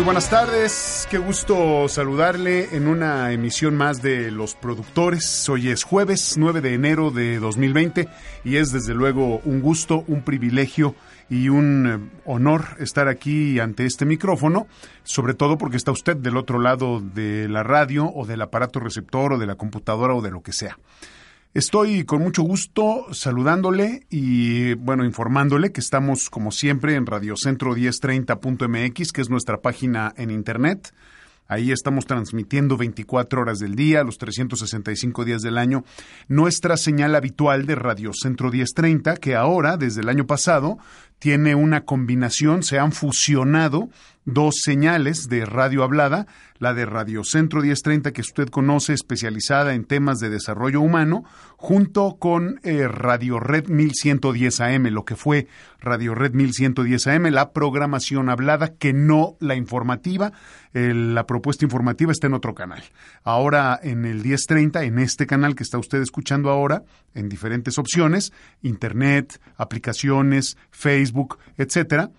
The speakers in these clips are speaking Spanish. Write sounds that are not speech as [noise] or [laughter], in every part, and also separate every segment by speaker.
Speaker 1: Muy buenas tardes, qué gusto saludarle en una emisión más de Los Productores. Hoy es jueves 9 de enero de 2020 y es desde luego un gusto, un privilegio y un eh, honor estar aquí ante este micrófono, sobre todo porque está usted del otro lado de la radio o del aparato receptor o de la computadora o de lo que sea. Estoy con mucho gusto saludándole y, bueno, informándole que estamos, como siempre, en Radiocentro 1030.mx, que es nuestra página en Internet. Ahí estamos transmitiendo 24 horas del día, los 365 días del año, nuestra señal habitual de Radio Centro 1030, que ahora, desde el año pasado, tiene una combinación, se han fusionado dos señales de radio hablada, la de Radio Centro 1030 que usted conoce, especializada en temas de desarrollo humano, junto con eh, Radio Red 1110 AM, lo que fue Radio Red 1110 AM, la programación hablada, que no la informativa, la propuesta informativa está en otro canal. Ahora en el 1030, en este canal que está usted escuchando ahora, en diferentes opciones, Internet, aplicaciones, Facebook, etcétera,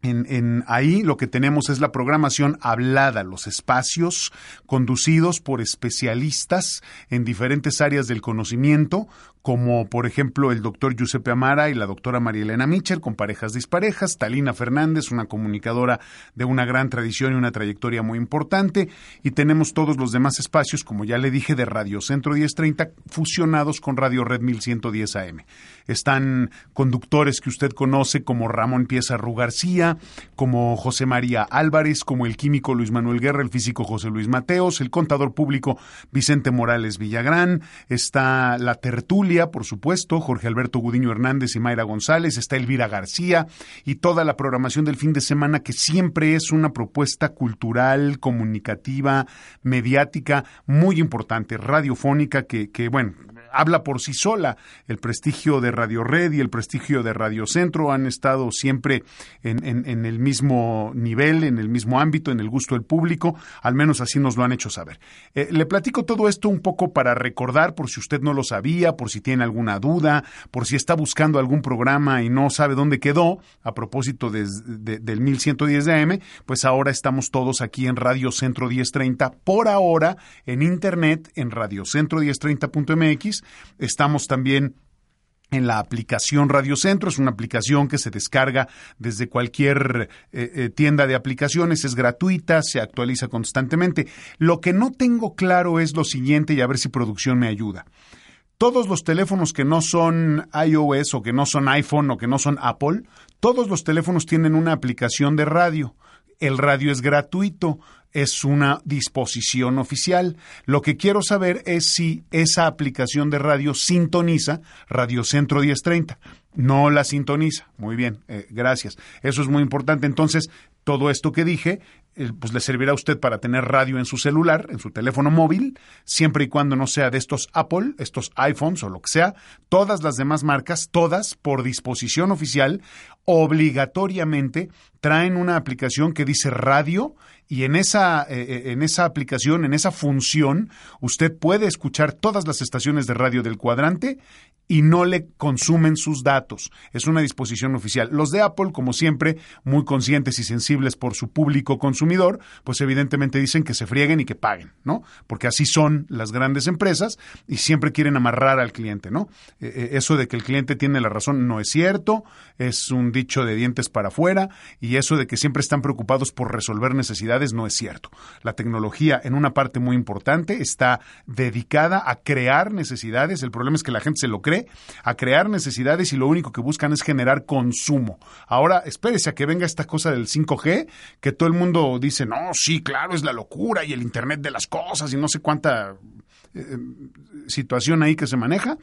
Speaker 1: en, en, ahí lo que tenemos es la programación hablada, los espacios conducidos por especialistas en diferentes áreas del conocimiento, como por ejemplo el doctor Giuseppe Amara y la doctora María Elena Mitchell con parejas disparejas, Talina Fernández, una comunicadora de una gran tradición y una trayectoria muy importante, y tenemos todos los demás espacios, como ya le dije, de Radio Centro 1030, fusionados con Radio Red 1110 AM. Están conductores que usted conoce como Ramón Pieza Ru García, como José María Álvarez, como el químico Luis Manuel Guerra, el físico José Luis Mateos, el contador público Vicente Morales Villagrán, está la tertulia por supuesto, Jorge Alberto Gudiño Hernández y Mayra González, está Elvira García y toda la programación del fin de semana que siempre es una propuesta cultural, comunicativa, mediática, muy importante, radiofónica, que, que bueno, habla por sí sola. El prestigio de Radio Red y el prestigio de Radio Centro han estado siempre en, el mismo nivel, en el mismo ámbito, en el gusto del público, al menos así nos lo han hecho saber. Eh, le platico todo esto un poco para recordar, por si usted no lo sabía, por si tiene alguna duda, por si está buscando algún programa y no sabe dónde quedó, a propósito de, del 1110 de AM, pues ahora estamos todos aquí en Radio Centro 1030, por ahora en Internet, en radiocentro1030.mx, Estamos también en la aplicación Radio Centro. Es una aplicación que se descarga desde cualquier eh, eh, tienda de aplicaciones, es gratuita, se actualiza constantemente. Lo que no tengo claro es lo siguiente y a ver si producción me ayuda. Todos los teléfonos que no son iOS o que no son iPhone o que no son Apple, todos los teléfonos tienen una aplicación de radio. El radio es gratuito es una disposición oficial. Lo que quiero saber es si esa aplicación de radio sintoniza Radio Centro 1030. No la sintoniza. Muy bien, eh, gracias. Eso es muy importante. Entonces, todo esto que dije, pues le servirá a usted para tener radio en su celular, en su teléfono móvil, siempre y cuando no sea de estos Apple, estos iPhones o lo que sea. Todas las demás marcas, todas por disposición oficial, obligatoriamente traen una aplicación que dice radio y en esa, eh, eh, en esa aplicación, en esa función, usted puede escuchar todas las estaciones de radio del cuadrante y no le consumen sus datos. Es una disposición oficial. Los de Apple, como siempre, muy conscientes y sensibles por su público consumidor, pues evidentemente dicen que se frieguen y que paguen, ¿no? Porque así son las grandes empresas y siempre quieren amarrar al cliente, ¿no? Eh, eso de que el cliente tiene la razón no es cierto, es un dicho de dientes para afuera y eso de que siempre están preocupados por resolver necesidades no es cierto. La tecnología, en una parte muy importante, está dedicada a crear necesidades. El problema es que la gente se lo cree, a crear necesidades y lo único que buscan es generar consumo. Ahora, espérese a que venga esta cosa del 5G, que todo el mundo dice, no, sí, claro, es la locura y el Internet de las cosas y no sé cuánta situación ahí que se maneja.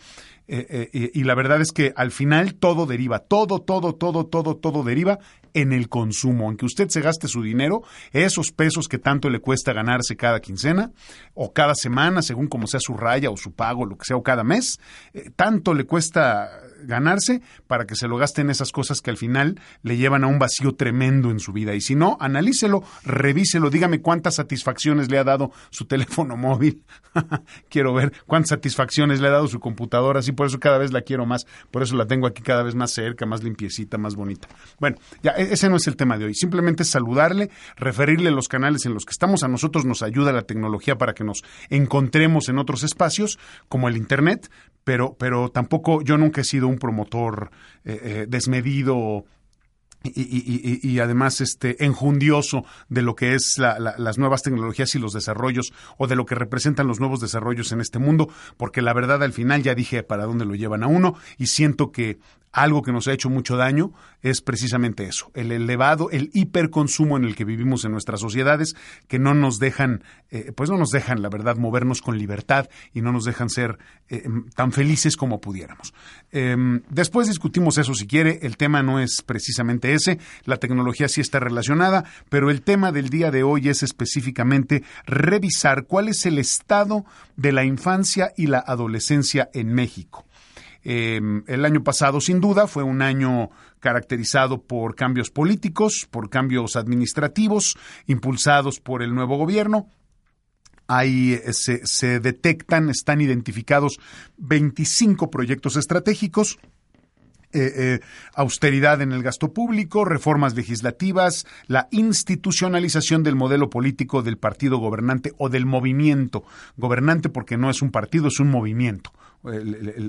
Speaker 1: y la verdad es que al final todo deriva, todo, todo, todo, todo, todo deriva en el consumo, en que usted se gaste su dinero, esos pesos que tanto le cuesta ganarse cada quincena o cada semana, según como sea su raya o su pago, lo que sea, o cada mes, tanto le cuesta ganarse para que se lo gaste en esas cosas que al final le llevan a un vacío tremendo en su vida. Y si no, analícelo, revíselo, dígame cuántas satisfacciones le ha dado su [laughs] teléfono móvil. [laughs] quiero ver cuántas satisfacciones le ha dado su computadora, así por eso cada vez la quiero más, por eso la tengo aquí cada vez más cerca, más limpiecita, más bonita. Bueno, ya e-, ese no es el tema de hoy, simplemente saludarle, referirle los canales en los que estamos, a nosotros nos ayuda la tecnología para que nos encontremos en otros espacios como el Internet, pero, pero tampoco yo nunca he sido un promotor eh, eh, desmedido y, además este enjundioso de lo que es las nuevas tecnologías y los desarrollos o de lo que representan los nuevos desarrollos en este mundo, porque la verdad al final ya dije para dónde lo llevan a uno y siento que algo que nos ha hecho mucho daño es precisamente eso, el elevado, el hiperconsumo en el que vivimos en nuestras sociedades, que no nos dejan, eh, pues no nos dejan, la verdad, movernos con libertad y no nos dejan ser eh, tan felices como pudiéramos. Em, después discutimos eso si quiere, el tema no es precisamente ese, la tecnología sí está relacionada, pero el tema del día de hoy es específicamente revisar cuál es el estado de la infancia y la adolescencia en México. Em, el año pasado, sin duda, fue un año caracterizado por cambios políticos, por cambios administrativos, impulsados por el nuevo gobierno. Ahí eh, se, detectan, están identificados 25 proyectos estratégicos, eh, eh, austeridad en el gasto público, reformas legislativas, la institucionalización del modelo político del partido gobernante o del movimiento gobernante, porque no es un partido, es un movimiento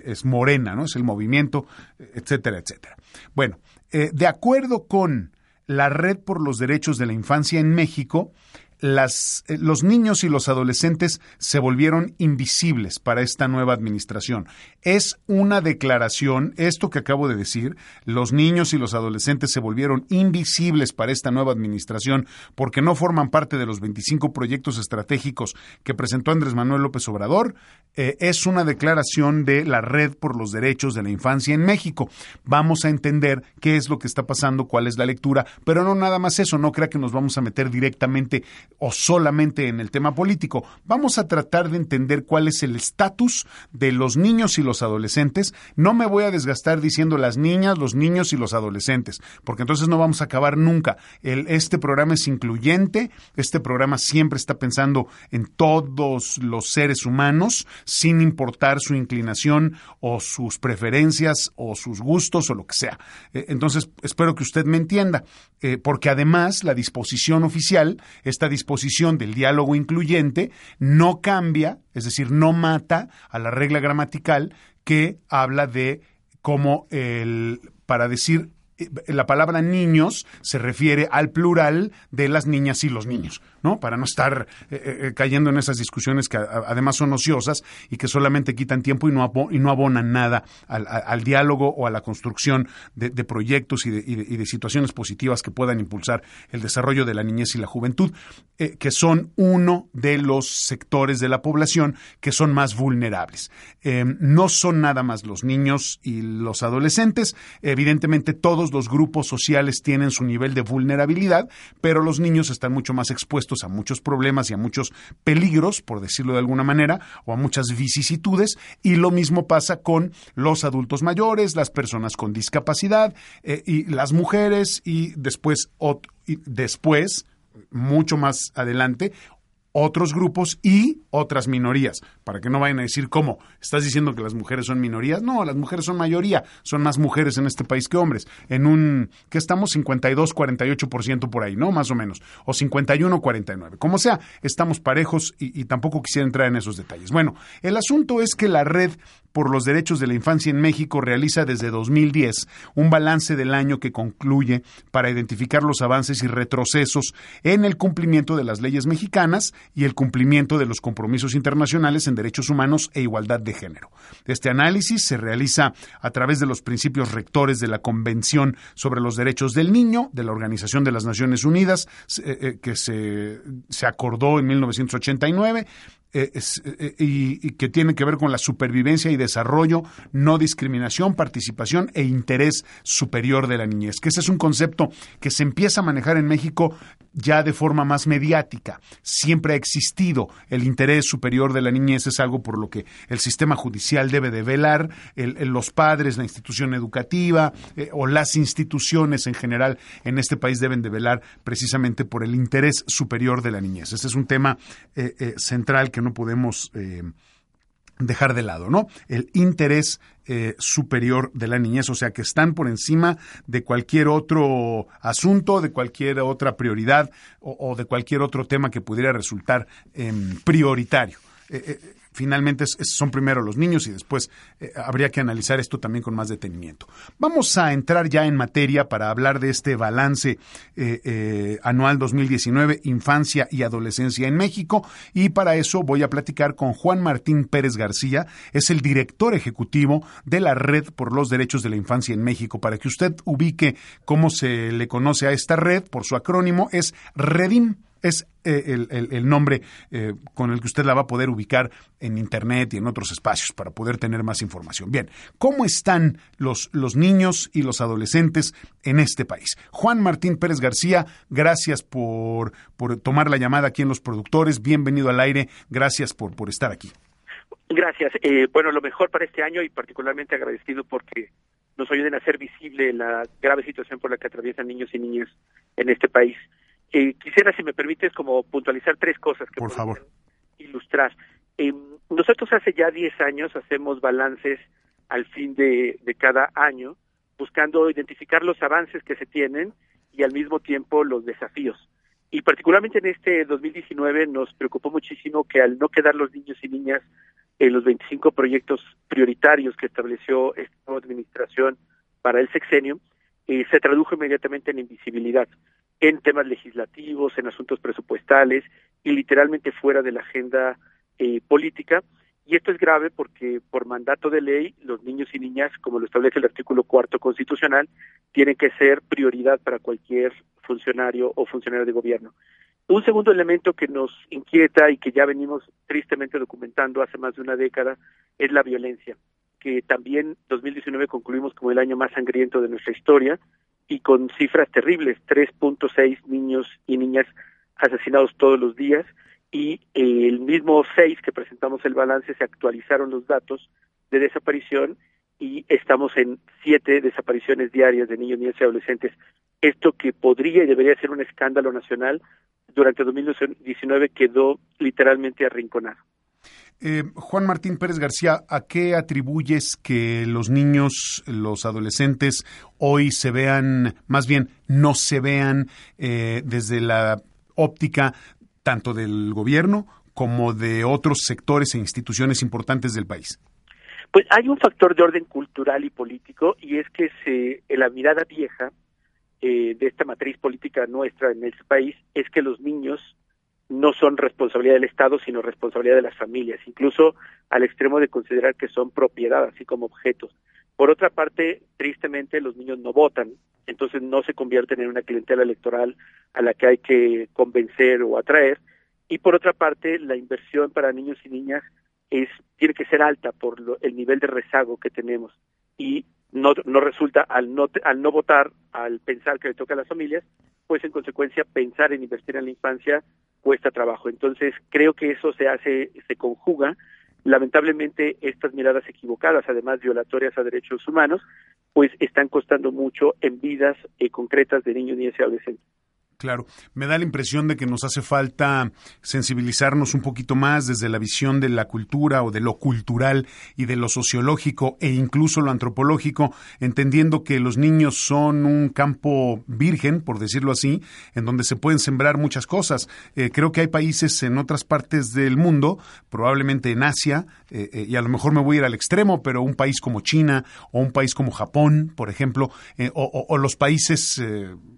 Speaker 1: es Morena, ¿no? Es el movimiento, etcétera, etcétera. Bueno, eh, de acuerdo con la Red por los Derechos de la Infancia en México, eh, los niños y los adolescentes se volvieron invisibles para esta nueva administración. Es una declaración, esto que acabo de decir, los niños y los adolescentes se volvieron invisibles para esta nueva administración porque no forman parte de los 25 proyectos estratégicos que presentó Andrés Manuel López Obrador. Eh, es una declaración de la Red por los Derechos de la Infancia en México. Vamos a entender qué es lo que está pasando, cuál es la lectura, pero no nada más eso, no crea que nos vamos a meter directamente o solamente en el tema político. Vamos a tratar de entender cuál es el estatus de los niños y los adolescentes. No me voy a desgastar diciendo las niñas, los niños y los adolescentes, porque entonces no vamos a acabar nunca. este programa es incluyente, este programa siempre está pensando en todos los seres humanos, sin importar su inclinación o sus preferencias o sus gustos o lo que sea. Eh, entonces, espero que usted me entienda, eh, porque además la disposición oficial, esta disposición del diálogo incluyente, no cambia, es decir, no mata a la regla gramatical que habla de cómo el, para decir eh, la palabra niños se refiere al plural de las niñas y los niños. Para no estar eh, eh, cayendo en esas discusiones que además son ociosas y que solamente quitan tiempo y no, y no abonan nada al, diálogo o a la construcción de, proyectos y de, situaciones positivas que puedan impulsar el desarrollo de la niñez y la juventud, eh, que son uno de los sectores de la población que son más vulnerables. no son nada más los niños y los adolescentes, evidentemente todos los grupos sociales tienen su nivel de vulnerabilidad, pero los niños están mucho más expuestos a muchos problemas y a muchos peligros, por decirlo de alguna manera, o a muchas vicisitudes, y lo mismo pasa con los adultos mayores, las personas con discapacidad eh, y las mujeres, y después, y después mucho más adelante, otros grupos y otras minorías, para que no vayan a decir cómo, estás diciendo que las mujeres son minorías, no, las mujeres son mayoría, son más mujeres en este país que hombres, en un, que estamos 52, 48% por ahí, ¿no? Más o menos, o 51, 49, como sea, estamos parejos y, y tampoco quisiera entrar en esos detalles. Bueno, el asunto es que la red por los Derechos de la Infancia en México realiza desde 2010 un balance del año que concluye para identificar los avances y retrocesos en el cumplimiento de las leyes mexicanas y el cumplimiento de los compromisos internacionales en derechos humanos e igualdad de género. Este análisis se realiza a través de los principios rectores de la Convención sobre los Derechos del Niño de la Organización de las Naciones Unidas, eh, eh, que se, se acordó en 1989 eh, eh, y, que tiene que ver con la supervivencia y desarrollo, no discriminación, participación e interés superior de la niñez. Que ese es un concepto que se empieza a manejar en México ya de forma más mediática. Siempre ha existido el interés superior de la niñez, es algo por lo que el sistema judicial debe de velar, los padres, la institución educativa eh, o las instituciones en general en este país deben de velar precisamente por el interés superior de la niñez. Ese es un tema central que no podemos eh, dejar de lado, ¿no? El interés eh, superior de la niñez, o sea, que están por encima de cualquier otro asunto, de cualquier otra prioridad o, de cualquier otro tema que pudiera resultar em, prioritario. Eh, finalmente son primero los niños y después eh, habría que analizar esto también con más detenimiento. Vamos a entrar ya en materia para hablar de este balance eh, eh, anual 2019, infancia y adolescencia en México, y para eso voy a platicar con Juan Martín Pérez García, es el director ejecutivo de la Red por los Derechos de la Infancia en México. Para que usted ubique cómo se le conoce a esta red, por su acrónimo, es REDIM es eh, el, nombre eh, con el que usted la va a poder ubicar en Internet y en otros espacios para poder tener más información. Bien, ¿cómo están los, los niños y los adolescentes en este país? Juan Martín Pérez García, gracias por, por tomar la llamada aquí en Los Productores. Bienvenido al aire. Gracias por, por estar aquí.
Speaker 2: Gracias. Eh, bueno, lo mejor para este año y particularmente agradecido porque nos ayuden a hacer visible la grave situación por la que atraviesan niños y niñas en este país. Eh, quisiera, si me permites, como puntualizar tres cosas que
Speaker 1: por favor
Speaker 2: ilustrar. Eh, nosotros hace ya 10 años hacemos balances al fin de, de cada año, buscando identificar los avances que se tienen y al mismo tiempo los desafíos. Y particularmente en este 2019 nos preocupó muchísimo que al no quedar los niños y niñas en los 25 proyectos prioritarios que estableció esta administración para el sexenio, eh, se tradujo inmediatamente en invisibilidad en temas legislativos, en asuntos presupuestales y literalmente fuera de la agenda eh, política. Y esto es grave porque por mandato de ley los niños y niñas, como lo establece el artículo cuarto constitucional, tienen que ser prioridad para cualquier funcionario o funcionario de gobierno. Un segundo elemento que nos inquieta y que ya venimos tristemente documentando hace más de una década es la violencia, que también 2019 concluimos como el año más sangriento de nuestra historia y con cifras terribles, 3.6 niños y niñas asesinados todos los días y el mismo 6 que presentamos el balance se actualizaron los datos de desaparición y estamos en siete desapariciones diarias de niños, niñas y adolescentes. Esto que podría y debería ser un escándalo nacional, durante 2019 quedó literalmente arrinconado.
Speaker 1: Eh, Juan Martín Pérez García, ¿a qué atribuyes que los niños, los adolescentes hoy se vean, más bien no se vean eh, desde la óptica tanto del gobierno como de otros sectores e instituciones importantes del país?
Speaker 2: Pues hay un factor de orden cultural y político y es que se, la mirada vieja eh, de esta matriz política nuestra en este país es que los niños no son responsabilidad del Estado, sino responsabilidad de las familias, incluso al extremo de considerar que son propiedad, así como objetos. Por otra parte, tristemente, los niños no votan, entonces no se convierten en una clientela electoral a la que hay que convencer o atraer. Y por otra parte, la inversión para niños y niñas es tiene que ser alta por el nivel de rezago que tenemos y no, no resulta al no al no votar, al pensar que le toca a las familias, pues en consecuencia pensar en invertir en la infancia cuesta trabajo. Entonces, creo que eso se hace, se conjuga. Lamentablemente, estas miradas equivocadas, además violatorias a derechos humanos, pues están costando mucho en vidas eh, concretas de niños, niñas y adolescentes.
Speaker 1: Claro, me da la impresión de que nos hace falta sensibilizarnos un poquito más desde la visión de la cultura o de lo cultural y de lo sociológico e incluso lo antropológico, entendiendo que los niños son un campo virgen, por decirlo así, en donde se pueden sembrar muchas cosas. Eh, creo que hay países en otras partes del mundo, probablemente en Asia, eh, eh, y a lo mejor me voy a ir al extremo, pero un país como China o un país como Japón, por ejemplo, o, o, los países,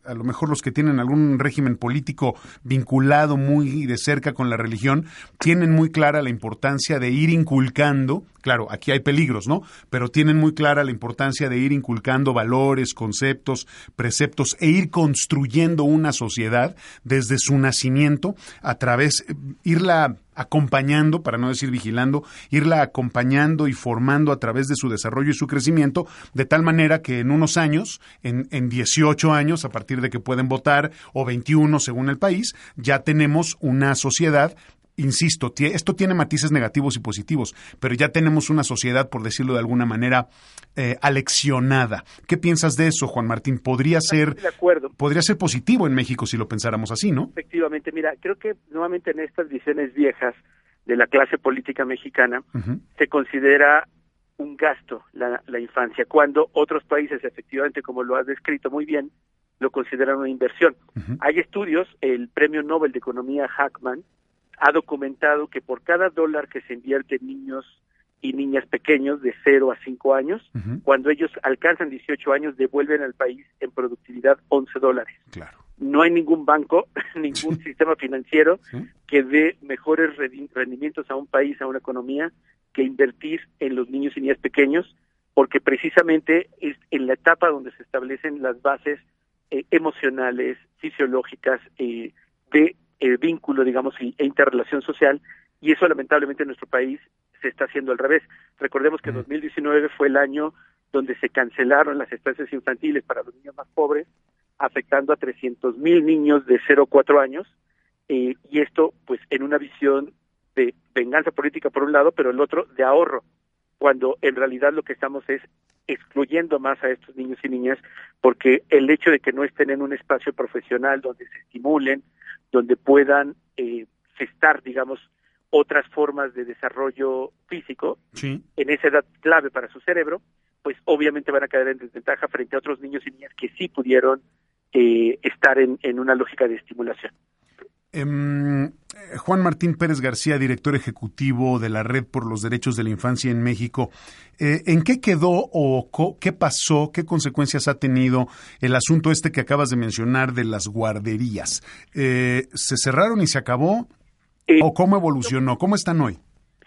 Speaker 1: a lo mejor los que tienen algún régimen político vinculado muy de cerca con la religión, tienen muy clara la importancia de ir inculcando, claro, aquí hay peligros, ¿no? Pero tienen muy clara la importancia de ir inculcando valores, conceptos, preceptos e ir construyendo una sociedad desde su nacimiento a través, irla acompañando, para no decir vigilando, irla acompañando y formando a través de su desarrollo y su crecimiento, de tal manera que en unos años, en, en 18 años, a partir de que pueden votar, o 21 según el país, ya tenemos una sociedad insisto, esto tiene matices negativos y positivos, pero ya tenemos una sociedad, por decirlo de alguna manera, eh, aleccionada. ¿Qué piensas de eso, Juan Martín? Podría ser, podría ser positivo en México si lo pensáramos así, ¿no?
Speaker 2: Efectivamente, mira, creo que nuevamente en estas visiones viejas de la clase política mexicana se considera un gasto la, la infancia, cuando otros países, efectivamente, como lo has descrito muy bien, lo consideran una inversión. Hay estudios, el Premio Nobel de Economía Hackman ha documentado que por cada dólar que se invierte en niños y niñas pequeños de 0 a 5 años, cuando ellos alcanzan 18 años, devuelven al país en productividad 11 dólares.
Speaker 1: Claro.
Speaker 2: No hay ningún banco, [laughs] ningún sistema financiero que dé mejores rendimientos a un país, a una economía, que invertir en los niños y niñas pequeños, porque precisamente es en la etapa donde se establecen las bases eh, emocionales, fisiológicas, eh, de eh, vínculo, digamos, e interrelación social, y eso lamentablemente en nuestro país se está haciendo al revés. Recordemos que 2019 fue el año donde se cancelaron las estancias infantiles para los niños más pobres, afectando a 300 mil niños de 0 a 4 años, eh, y esto pues en una visión de venganza política por un lado, pero el otro de ahorro, cuando en realidad lo que estamos es excluyendo más a estos niños y niñas, porque el hecho de que no estén en un espacio profesional donde se estimulen, donde puedan eh, gestar, digamos, otras formas de desarrollo físico en esa edad clave para su cerebro, pues obviamente van a caer en desventaja frente a otros niños y niñas que sí pudieron eh, estar en, en, una lógica de estimulación.
Speaker 1: Em, Juan Martín Pérez García, director ejecutivo de la Red por los Derechos de la Infancia en México, eh, ¿en qué quedó o qué pasó, qué consecuencias ha tenido el asunto este que acabas de mencionar de las guarderías? Eh, ¿Se cerraron y se acabó? Eh, ¿O cómo evolucionó? ¿Cómo están hoy?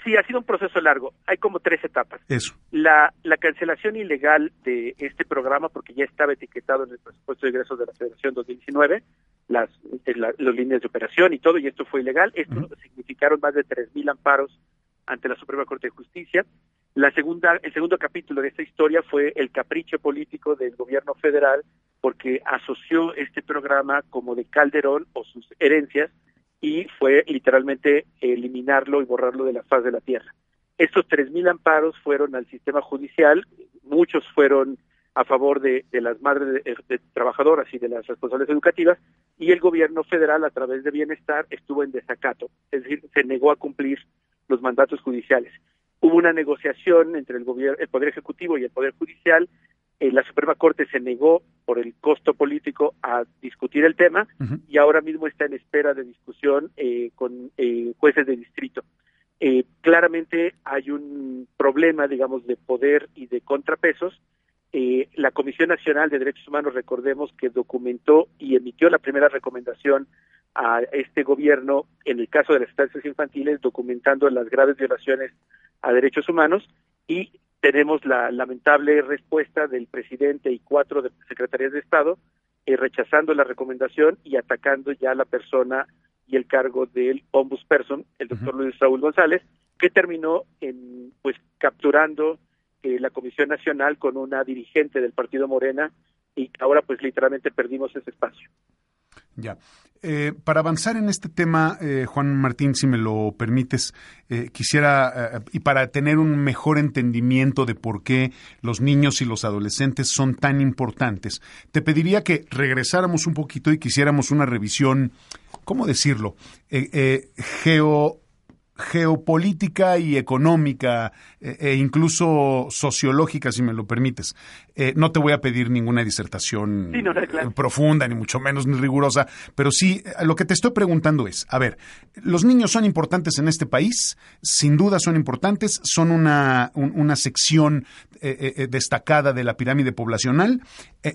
Speaker 2: Sí, ha sido un proceso largo. Hay como tres etapas.
Speaker 1: Eso.
Speaker 2: La, la cancelación ilegal de este programa, porque ya estaba etiquetado en el presupuesto de ingresos de la Federación 2019, las, eh, las líneas de operación y todo, y esto fue ilegal. Esto significaron más de 3.000 amparos ante la Suprema Corte de Justicia. La segunda, el segundo capítulo de esta historia fue el capricho político del gobierno federal porque asoció este programa como de Calderón o sus herencias y fue literalmente eliminarlo y borrarlo de la faz de la tierra. Estos 3.000 amparos fueron al sistema judicial, muchos fueron a favor de, las madres de, trabajadoras y de las responsables educativas, y el gobierno federal, a través de Bienestar, estuvo en desacato, es decir, se negó a cumplir los mandatos judiciales. Hubo una negociación entre el, gobierno, el Poder Ejecutivo y el Poder Judicial, eh, la Suprema Corte se negó por el costo político a discutir el tema y ahora mismo está en espera de discusión eh, con eh, jueces de distrito. claramente hay un problema, digamos, de poder y de contrapesos eh, la Comisión Nacional de Derechos Humanos, recordemos que documentó y emitió la primera recomendación a este gobierno en el caso de las estancias infantiles, documentando las graves violaciones a derechos humanos y tenemos la lamentable respuesta del presidente y cuatro de secretarías de Estado eh, rechazando la recomendación y atacando ya la persona y el cargo del ombudsperson, el doctor Luis Raúl González, que terminó en pues capturando eh, la Comisión Nacional con una dirigente del Partido Morena y ahora pues literalmente perdimos ese espacio.
Speaker 1: Ya. Eh, para avanzar en este tema, eh, Juan Martín, si me lo permites, quisiera, y para tener un mejor entendimiento de por qué los niños y los adolescentes son tan importantes, te pediría que regresáramos un poquito y quisiéramos una revisión, ¿cómo decirlo? geo geopolítica y económica eh, e incluso sociológica, si me lo permites. Eh, no te voy a pedir ninguna disertación profunda, ni mucho menos ni rigurosa, pero sí, eh, lo que te estoy preguntando es, a ver, los niños son importantes en este país, sin duda son importantes, son una, una sección destacada de la pirámide poblacional,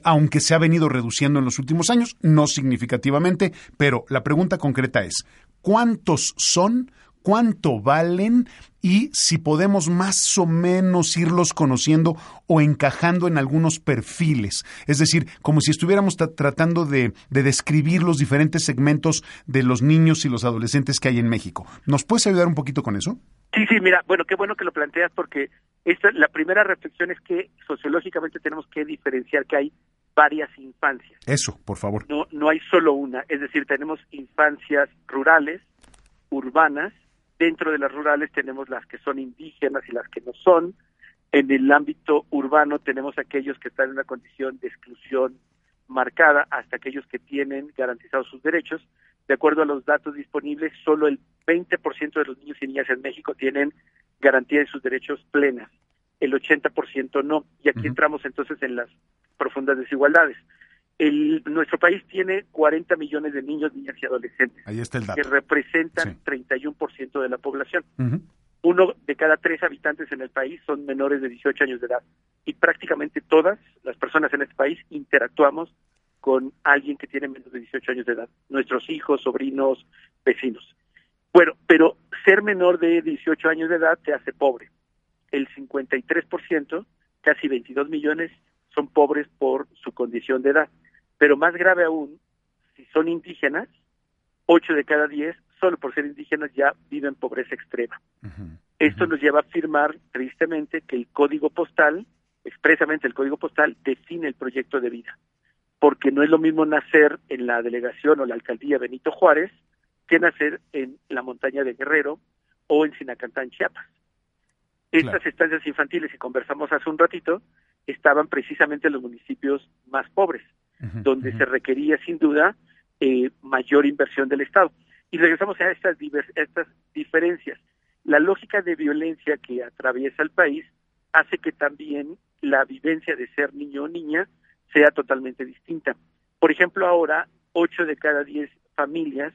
Speaker 1: aunque se ha venido reduciendo en los últimos años, no significativamente, pero la pregunta concreta es, ¿cuántos son? Cuánto valen y si podemos más o menos irlos conociendo o encajando en algunos perfiles. Es decir, como si estuviéramos tratando de, describir los diferentes segmentos de los niños y los adolescentes que hay en México. ¿Nos puedes ayudar un poquito con eso?
Speaker 2: Sí, sí, mira, bueno, qué bueno que lo planteas porque esta, la primera reflexión es que sociológicamente tenemos que diferenciar que hay varias infancias.
Speaker 1: Eso, por favor.
Speaker 2: No, no hay solo una, es decir, tenemos infancias rurales, urbanas, dentro de las rurales tenemos las que son indígenas y las que no son, en el ámbito urbano tenemos aquellos que están en una condición de exclusión marcada hasta aquellos que tienen garantizados sus derechos. De acuerdo a los datos disponibles, solo el 20% de los niños y niñas en México tienen garantía de sus derechos plenas, el 80% no. Y aquí entramos entonces en las profundas desigualdades. El, nuestro país tiene 40 millones de niños, niñas y adolescentes. Que representan 31% de la población. Uno de cada tres habitantes en el país son menores de 18 años de edad. Y prácticamente todas las personas en este país interactuamos con alguien que tiene menos de 18 años de edad. Nuestros hijos, sobrinos, vecinos. Bueno, pero ser menor de 18 años de edad te hace pobre. El 53%, casi 22 millones, son pobres por su condición de edad. Pero más grave aún, si son indígenas, 8 de cada 10, solo por ser indígenas, ya viven pobreza extrema. Esto nos lleva a afirmar tristemente que el código postal, expresamente el código postal, define el proyecto de vida. Porque no es lo mismo nacer en la delegación o la alcaldía Benito Juárez que nacer en la montaña de Guerrero o en Sinacantán, Chiapas. Estas estancias infantiles, y conversamos hace un ratito, estaban precisamente en los municipios más pobres, donde se requería sin duda eh, mayor inversión del Estado. Y regresamos a estas, estas diferencias. La lógica de violencia que atraviesa el país hace que también la vivencia de ser niño o niña sea totalmente distinta. Por ejemplo, ahora, ocho de cada diez familias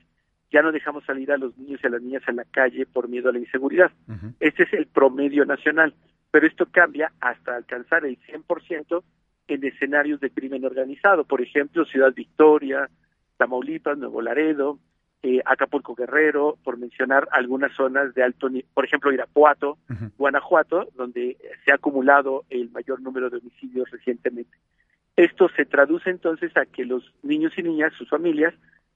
Speaker 2: ya no dejamos salir a los niños y a las niñas a la calle por miedo a la inseguridad. Este es el promedio nacional pero esto cambia hasta alcanzar el 100% en escenarios de crimen organizado, por ejemplo, Ciudad Victoria, Tamaulipas, Nuevo Laredo, eh, Acapulco Guerrero, por mencionar algunas zonas de alto nivel, por ejemplo, Irapuato, Guanajuato, donde se ha acumulado el mayor número de homicidios recientemente. Esto se traduce entonces a que los niños y niñas, sus familias,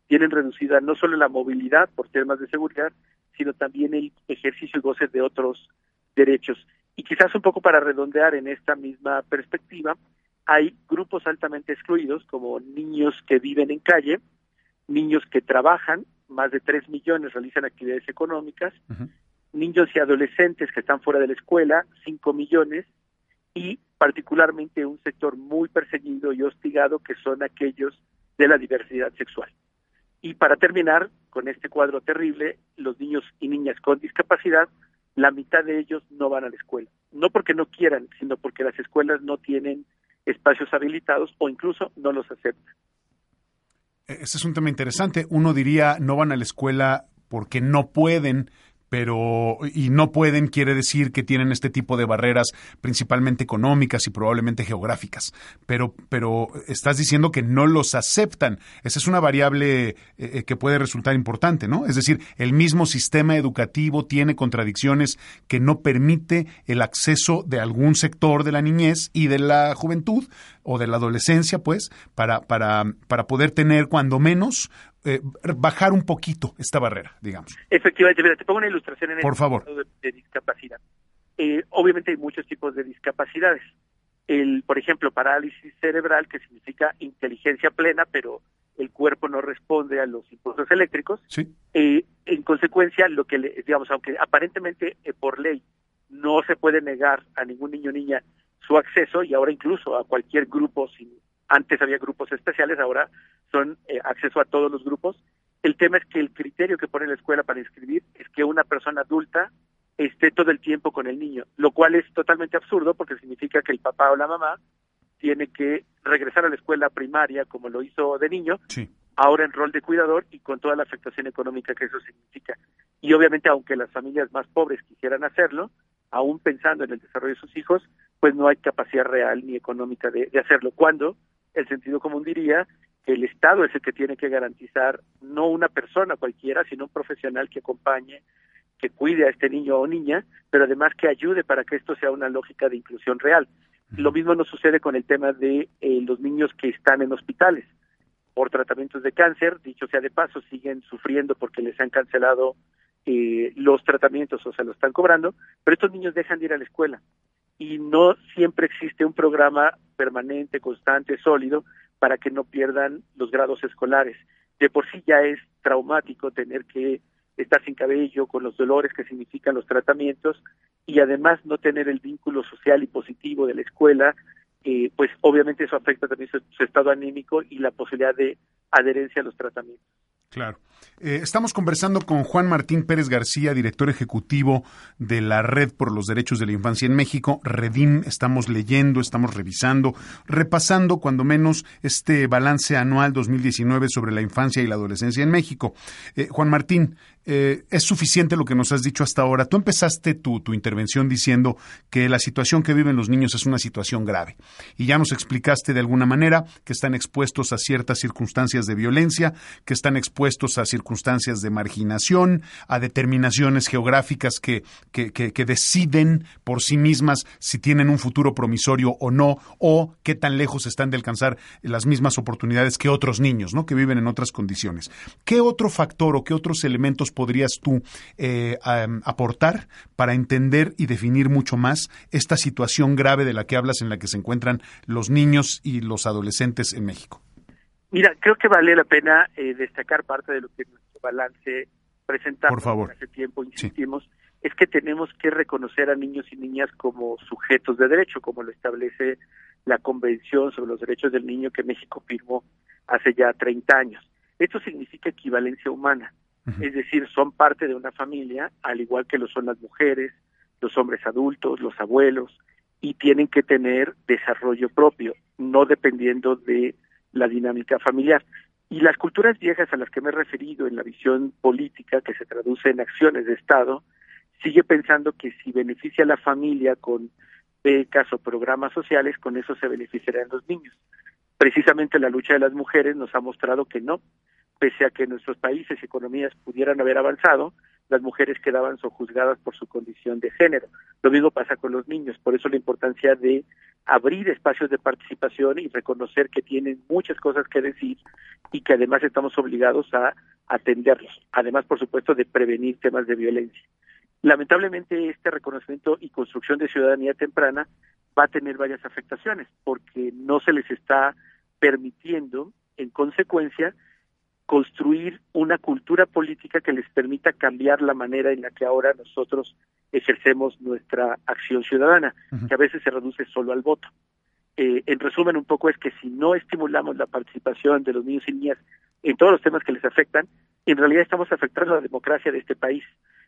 Speaker 2: tienen reducida no solo la movilidad por temas de seguridad, sino también el ejercicio y goce de otros derechos. Y quizás un poco para redondear en esta misma perspectiva, hay grupos altamente excluidos como niños que viven en calle, niños que trabajan, más de 3 millones realizan actividades económicas, niños y adolescentes que están fuera de la escuela, 5 millones, y particularmente un sector muy perseguido y hostigado que son aquellos de la diversidad sexual. Y para terminar con este cuadro terrible, los niños y niñas con discapacidad la mitad de ellos no van a la escuela. No porque no quieran, sino porque las escuelas no tienen espacios habilitados o incluso no los aceptan.
Speaker 1: E-, ese es un tema interesante. Uno diría no van a la escuela porque no pueden, pero y no pueden quiere decir que tienen este tipo de barreras principalmente económicas y probablemente geográficas, pero pero estás diciendo que no los aceptan. Esa es una variable eh, eh, que puede resultar importante, ¿no? Es decir, el mismo sistema educativo tiene contradicciones que no permite el acceso de algún sector de la niñez y de la juventud o de la adolescencia, pues, para para para poder tener cuando menos eh, bajar un poquito esta barrera, digamos.
Speaker 2: Efectivamente, mira, te pongo una ilustración en
Speaker 1: Por
Speaker 2: el
Speaker 1: favor.
Speaker 2: De, de, discapacidad. Eh, obviamente hay muchos tipos de discapacidades. El, por ejemplo, parálisis cerebral, que significa inteligencia plena, pero el cuerpo no responde a los impulsos eléctricos.
Speaker 1: Sí.
Speaker 2: Eh, en consecuencia, lo que, le, digamos, aunque aparentemente eh, por ley no se puede negar a ningún niño o niña su acceso y ahora incluso a cualquier grupo sin antes había grupos especiales, ahora son eh, acceso a todos los grupos. El tema es que el criterio que pone la escuela para inscribir es que una persona adulta esté todo el tiempo con el niño, lo cual es totalmente absurdo porque significa que el papá o la mamá tiene que regresar a la escuela primaria como lo hizo de niño, ahora en rol de cuidador y con toda la afectación económica que eso significa. Y obviamente aunque las familias más pobres quisieran hacerlo, aún pensando en el desarrollo de sus hijos, pues no hay capacidad real ni económica de, de hacerlo. Cuando el sentido común diría que el Estado es el que tiene que garantizar no una persona cualquiera, sino un profesional que acompañe, que cuide a este niño o niña, pero además que ayude para que esto sea una lógica de inclusión real. Lo mismo nos sucede con el tema de eh, los niños que están en hospitales por tratamientos de cáncer, dicho sea de paso, siguen sufriendo porque les han cancelado eh, los tratamientos o se lo están cobrando, pero estos niños dejan de ir a la escuela y no siempre existe un programa permanente, constante, sólido para que no pierdan los grados escolares. De por sí ya es traumático tener que estar sin cabello, con los dolores que significan los tratamientos y además no tener el vínculo social y positivo de la escuela, pues obviamente eso afecta también su estado anímico y la posibilidad de adherencia a los tratamientos.
Speaker 1: Claro. Eh, estamos conversando con Juan Martín Pérez García, director ejecutivo de la Red por los Derechos de la Infancia en México, Redim. Estamos leyendo, estamos revisando, repasando cuando menos este balance anual 2019 sobre la infancia y la adolescencia en México. Eh, Juan Martín, eh, es suficiente lo que nos has dicho hasta ahora. Tú empezaste tu, tu, intervención diciendo que la situación que viven los niños es una situación grave. Y ya nos explicaste de alguna manera que están expuestos a ciertas circunstancias de violencia, que están expuestos a circunstancias de marginación, a determinaciones geográficas que, que, que deciden por sí mismas si tienen un futuro promisorio o no, o qué tan lejos están de alcanzar las mismas oportunidades que otros niños, ¿no? Que viven en otras condiciones. ¿Qué otro factor o qué otros elementos podrías tú eh, aportar para entender y definir mucho más esta situación grave de la que hablas en la que se encuentran los niños y los adolescentes en México?
Speaker 2: Mira, creo que vale la pena eh, destacar parte de lo que nuestro balance presentamos
Speaker 1: Por favor.
Speaker 2: hace tiempo, insistimos, es que tenemos que reconocer a niños y niñas como sujetos de derecho, como lo establece la Convención sobre los Derechos del Niño que México firmó hace ya 30 años. Esto significa equivalencia humana. Es decir, son parte de una familia, al igual que lo son las mujeres, los hombres adultos, los abuelos, y tienen que tener desarrollo propio, no dependiendo de la dinámica familiar. Y las culturas viejas a las que me he referido en la visión política, que se traduce en acciones de Estado, sigue pensando que si beneficia a la familia con becas o programas sociales, con eso se beneficiarán los niños. Precisamente la lucha de las mujeres nos ha mostrado que no, pese a que nuestros países y economías pudieran haber avanzado, las mujeres quedaban sojuzgadas por su condición de género. Lo mismo pasa con los niños, por eso la importancia de abrir espacios de participación y reconocer que tienen muchas cosas que decir y que además estamos obligados a atenderlos, además por supuesto de prevenir temas de violencia. Lamentablemente este reconocimiento y construcción de ciudadanía temprana va a tener varias afectaciones porque no se les está permitiendo en consecuencia construir una cultura política que les permita cambiar la manera en la que ahora nosotros ejercemos nuestra acción ciudadana, que a veces se reduce solo al voto. Eh, en resumen, un poco es que si no estimulamos la participación de los niños y niñas en todos los temas que les afectan, en realidad estamos afectando a la democracia de este país.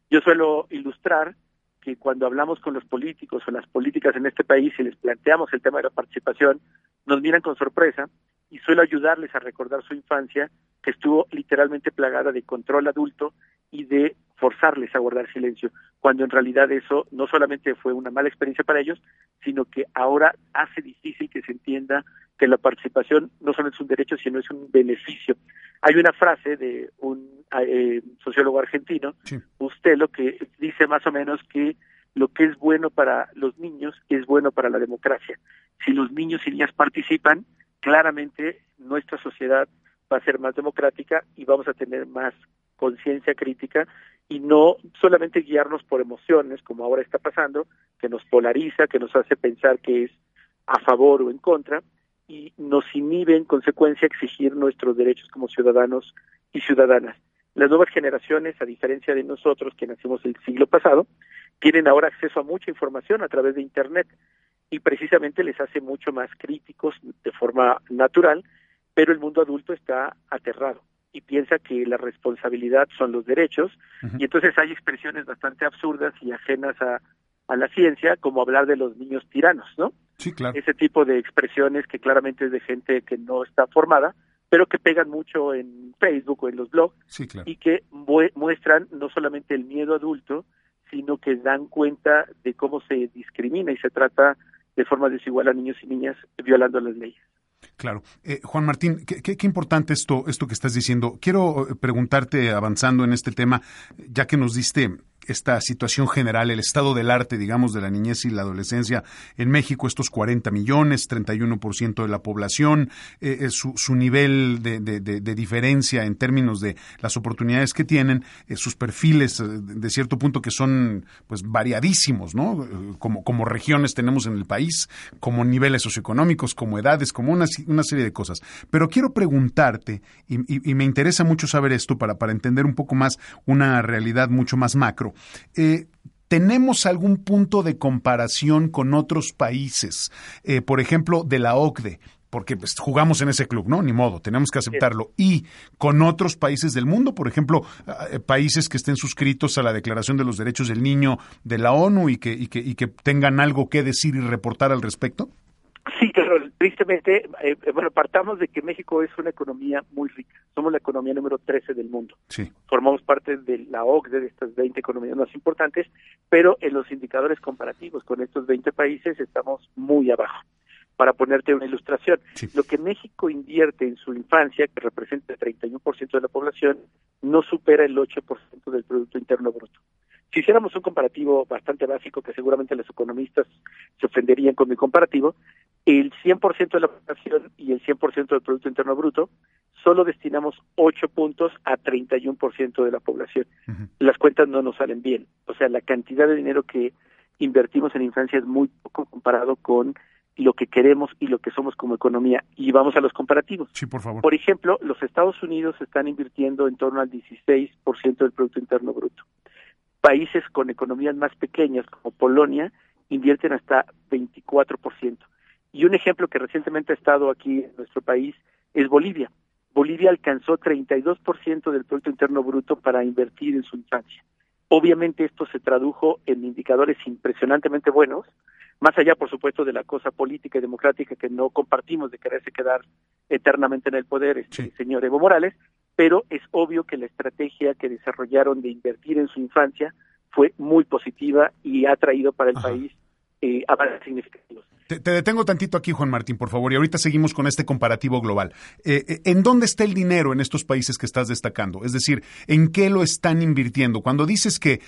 Speaker 2: Yo suelo ilustrar que cuando hablamos con los políticos o las políticas en este país y les planteamos el tema de la participación, nos miran con sorpresa y suelo ayudarles a recordar su infancia que estuvo literalmente plagada de control adulto y de forzarles a guardar silencio, cuando en realidad eso no solamente fue una mala experiencia para ellos, sino que ahora hace difícil que se entienda que la participación no solo es un derecho, sino es un beneficio. Hay una frase de un eh, sociólogo argentino, usted lo que dice más o menos que lo que es bueno para los niños es bueno para la democracia. Si los niños y niñas participan, claramente nuestra sociedad va a ser más democrática y vamos a tener más conciencia crítica y no solamente guiarnos por emociones, como ahora está pasando, que nos polariza, que nos hace pensar que es a favor o en contra, y nos inhibe en consecuencia exigir nuestros derechos como ciudadanos y ciudadanas. Las nuevas generaciones, a diferencia de nosotros que nacimos el siglo pasado, tienen ahora acceso a mucha información a través de Internet y precisamente les hace mucho más críticos de forma natural pero el mundo adulto está aterrado y piensa que la responsabilidad son los derechos y entonces hay expresiones bastante absurdas y ajenas a, a la ciencia como hablar de los niños tiranos, ¿no?
Speaker 1: Sí, claro.
Speaker 2: Ese tipo de expresiones que claramente es de gente que no está formada, pero que pegan mucho en Facebook o en los blogs y que muestran no solamente el miedo adulto, sino que dan cuenta de cómo se discrimina y se trata de forma desigual a niños y niñas violando las leyes.
Speaker 1: Claro. Eh, Juan Martín, qué, importante esto, esto que estás diciendo. Quiero eh, preguntarte, avanzando en este tema, ya que nos diste esta situación general, el estado del arte, digamos, de la niñez y la adolescencia en México, estos 40 millones, 31% de la población, eh, eh, su, su, nivel de, de, de, diferencia en términos de las oportunidades que tienen, eh, sus perfiles de cierto punto que son pues variadísimos, ¿no? Como, como regiones tenemos en el país, como niveles socioeconómicos, como edades, como una, una serie de cosas. Pero quiero preguntarte, y, y, y me interesa mucho saber esto para, para entender un poco más una realidad mucho más macro. Eh, ¿Tenemos algún punto de comparación con otros países? Eh, por ejemplo, de la OCDE, porque pues, jugamos en ese club, ¿no? Ni modo, tenemos que aceptarlo. Y con otros países del mundo, por ejemplo, eh, países que estén suscritos a la Declaración de los Derechos del Niño de la ONU y que, y que, y que tengan algo que decir y reportar al respecto.
Speaker 2: Sí, claro, tristemente, eh, eh, bueno, partamos de que México es una economía muy rica. Somos la economía número 13 del mundo.
Speaker 1: Sí.
Speaker 2: Formamos parte de la OCDE, de estas 20 economías más importantes, pero en los indicadores comparativos con estos 20 países estamos muy abajo. Para ponerte una ilustración,
Speaker 1: Sí.
Speaker 2: lo que México invierte en su infancia, que representa el 31% de la población, no supera el 8% del Producto Interno Bruto. Si hiciéramos un comparativo bastante básico, que seguramente los economistas se ofenderían con mi comparativo, el 100% de la población y el 100% del Producto Interno Bruto, solo destinamos 8 puntos a 31% de la población. Las cuentas no nos salen bien. O sea, la cantidad de dinero que invertimos en infancia es muy poco comparado con lo que queremos y lo que somos como economía. Y vamos a los comparativos.
Speaker 1: Sí, por favor.
Speaker 2: Por ejemplo, los Estados Unidos están invirtiendo en torno al 16% del Producto Interno Bruto. Países con economías más pequeñas, como Polonia, invierten hasta 24%. Y un ejemplo que recientemente ha estado aquí en nuestro país es Bolivia. Bolivia alcanzó 32% del Producto Interno Bruto para invertir en su infancia. Obviamente esto se tradujo en indicadores impresionantemente buenos, más allá, por supuesto, de la cosa política y democrática que no compartimos de quererse quedar eternamente en el poder, este
Speaker 1: Sí.
Speaker 2: señor Evo Morales, pero es obvio que la estrategia que desarrollaron de invertir en su infancia fue muy positiva y ha traído para el
Speaker 1: Ajá.
Speaker 2: país eh, avances significativos.
Speaker 1: Te, te detengo tantito aquí, Juan Martín, por favor, y ahorita seguimos con este comparativo global. Eh, eh, ¿En dónde está el dinero en estos países que estás destacando? Es decir, ¿en qué lo están invirtiendo? Cuando dices que eh,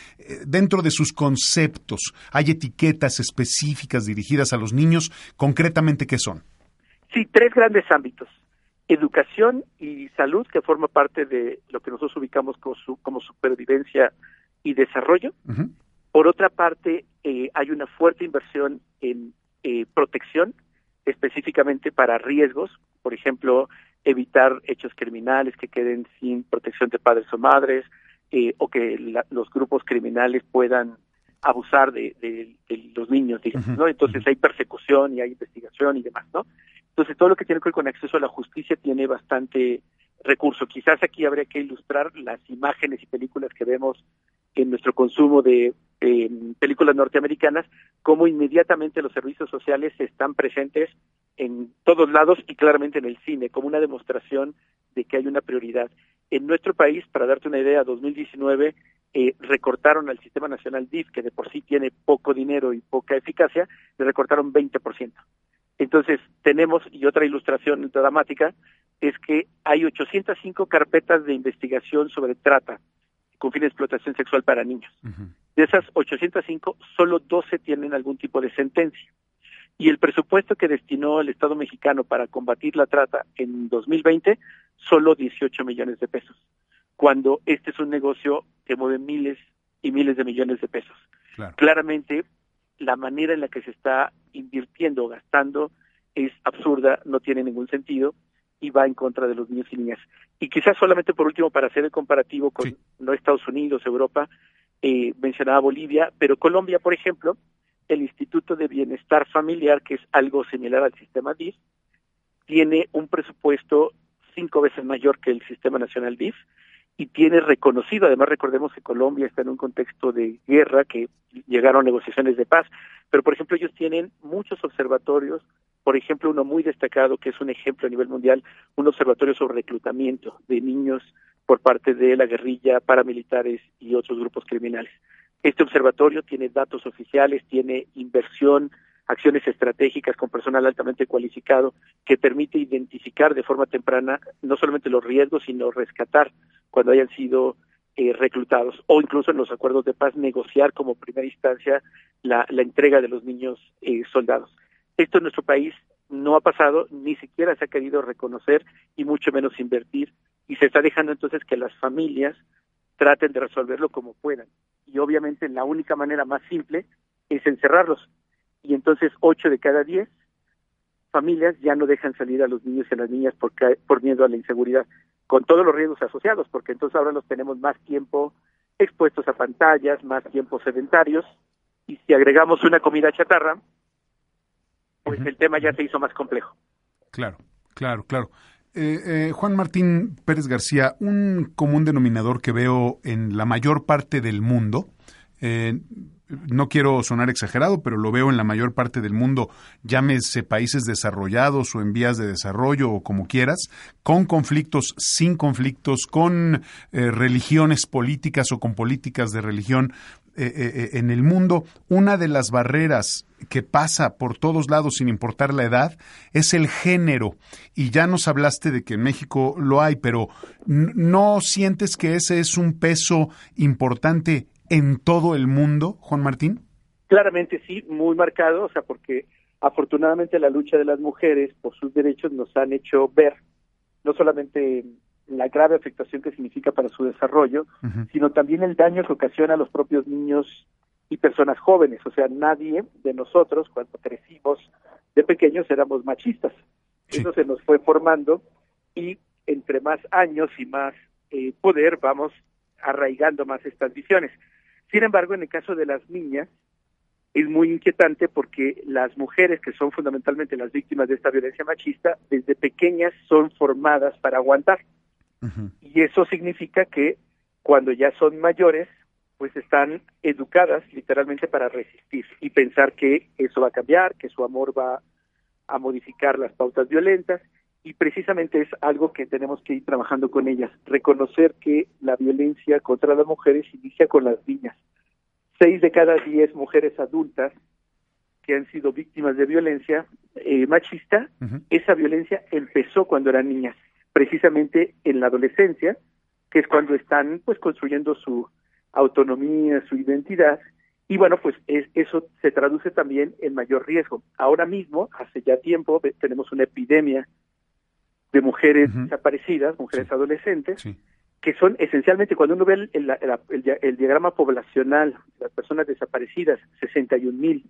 Speaker 1: dentro de sus conceptos hay etiquetas específicas dirigidas a los niños, concretamente, ¿qué son?
Speaker 2: Sí, tres grandes ámbitos. Educación y salud, que forma parte de lo que nosotros ubicamos como, su, como supervivencia y desarrollo. Por otra parte, eh, hay una fuerte inversión en eh, protección, específicamente para riesgos, por ejemplo, evitar hechos criminales que queden sin protección de padres o madres, eh, o que la- los grupos criminales puedan abusar de, de- de los niños, digamos, ¿no? Entonces hay persecución y hay investigación y demás, ¿no? Entonces todo lo que tiene que ver con acceso a la justicia tiene bastante recurso. Quizás aquí habría que ilustrar las imágenes y películas que vemos en nuestro consumo de eh, películas norteamericanas, cómo inmediatamente los servicios sociales están presentes en todos lados y claramente en el cine, como una demostración de que hay una prioridad. En nuestro país, para darte una idea, 2019 eh, recortaron al Sistema Nacional DIF, que de por sí tiene poco dinero y poca eficacia, le recortaron 20%. Entonces, tenemos, y otra ilustración dramática, es que hay 805 carpetas de investigación sobre trata con fin de explotación sexual para niños. De esas 805, solo 12 tienen algún tipo de sentencia. Y el presupuesto que destinó el Estado mexicano para combatir la trata en 2020, solo 18 millones de pesos, cuando este es un negocio que mueve miles y miles de millones de pesos.
Speaker 1: Claro.
Speaker 2: Claramente, la manera en la que se está invirtiendo o gastando es absurda, no tiene ningún sentido y va en contra de los niños y niñas. Y quizás solamente por último, para hacer el comparativo con
Speaker 1: Sí.
Speaker 2: no Estados Unidos, Europa, eh, mencionaba Bolivia, pero Colombia, por ejemplo, el Instituto de Bienestar Familiar, que es algo similar al sistema DIF, tiene un presupuesto cinco veces mayor que el sistema nacional DIF y tiene reconocido, además recordemos que Colombia está en un contexto de guerra, que llegaron negociaciones de paz, pero por ejemplo ellos tienen muchos observatorios, por ejemplo uno muy destacado que es un ejemplo a nivel mundial, un observatorio sobre reclutamiento de niños por parte de la guerrilla, paramilitares y otros grupos criminales. Este observatorio tiene datos oficiales, tiene inversión, acciones estratégicas con personal altamente cualificado que permite identificar de forma temprana no solamente los riesgos, sino rescatar cuando hayan sido eh, reclutados o incluso en los acuerdos de paz negociar como primera instancia la, la entrega de los niños eh, soldados. Esto en nuestro país no ha pasado, ni siquiera se ha querido reconocer y mucho menos invertir y se está dejando entonces que las familias traten de resolverlo como puedan. Y obviamente la única manera más simple es encerrarlos. Y entonces ocho de cada diez familias ya no dejan salir a los niños y a las niñas por, por miedo a la inseguridad, con todos los riesgos asociados, porque entonces ahora los tenemos más tiempo expuestos a pantallas, más tiempo sedentarios, y si agregamos una comida chatarra, pues el tema ya se hizo más complejo.
Speaker 1: Claro, claro, claro. Eh, eh, Juan Martín Pérez García, un común denominador que veo en la mayor parte del mundo, eh, no quiero sonar exagerado, pero lo veo en la mayor parte del mundo, llámese países desarrollados o en vías de desarrollo o como quieras, con conflictos, sin conflictos, con religiones políticas o con políticas de religión en el mundo. Una de las barreras que pasa por todos lados sin importar la edad es el género. Y ya nos hablaste de que en México lo hay, pero ¿no sientes que ese es un peso importante en todo el mundo, Juan Martín?
Speaker 2: Claramente sí, muy marcado, o sea, porque afortunadamente la lucha de las mujeres por sus derechos nos han hecho ver no solamente la grave afectación que significa para su desarrollo, sino también el daño que ocasiona a los propios niños y personas jóvenes, o sea, nadie de nosotros cuando crecimos de pequeños éramos machistas. Eso se nos fue formando y entre más años y más eh, poder vamos arraigando más estas visiones. Sin embargo, en el caso de las niñas, es muy inquietante porque las mujeres que son fundamentalmente las víctimas de esta violencia machista, desde pequeñas son formadas para aguantar. Y eso significa que cuando ya son mayores, pues están educadas literalmente para resistir y pensar que eso va a cambiar, que su amor va a modificar las pautas violentas y precisamente es algo que tenemos que ir trabajando con ellas, reconocer que la violencia contra las mujeres inicia con las niñas. Seis de cada diez mujeres adultas que han sido víctimas de violencia eh, machista, esa violencia empezó cuando eran niñas, precisamente en la adolescencia, que es cuando están pues construyendo su autonomía, su identidad, y bueno, pues eso se traduce también en mayor riesgo. Ahora mismo, hace ya tiempo, tenemos una epidemia de mujeres desaparecidas, mujeres adolescentes, que son esencialmente, cuando uno ve el, el, diagrama poblacional de las personas desaparecidas, 61 mil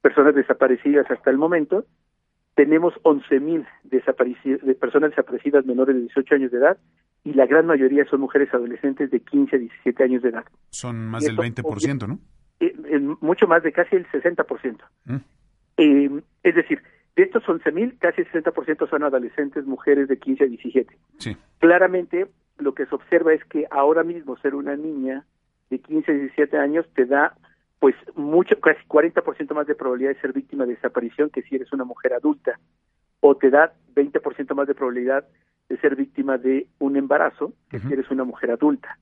Speaker 2: personas desaparecidas hasta el momento, tenemos 11 mil de personas desaparecidas menores de 18 años de edad y la gran mayoría son mujeres adolescentes de 15 a 17 años de edad.
Speaker 1: Son más del 20%, ¿no?
Speaker 2: Eh, mucho más de casi el 60%. Mm. Eh, es decir, de estos 11.000, casi el 60% son adolescentes, mujeres de 15 a 17.
Speaker 1: Sí.
Speaker 2: Claramente, lo que se observa es que ahora mismo ser una niña de 15 a 17 años te da pues mucho, casi 40% más de probabilidad de ser víctima de desaparición que si eres una mujer adulta, o te da 20% más de probabilidad de ser víctima de un embarazo, que si eres una mujer adulta.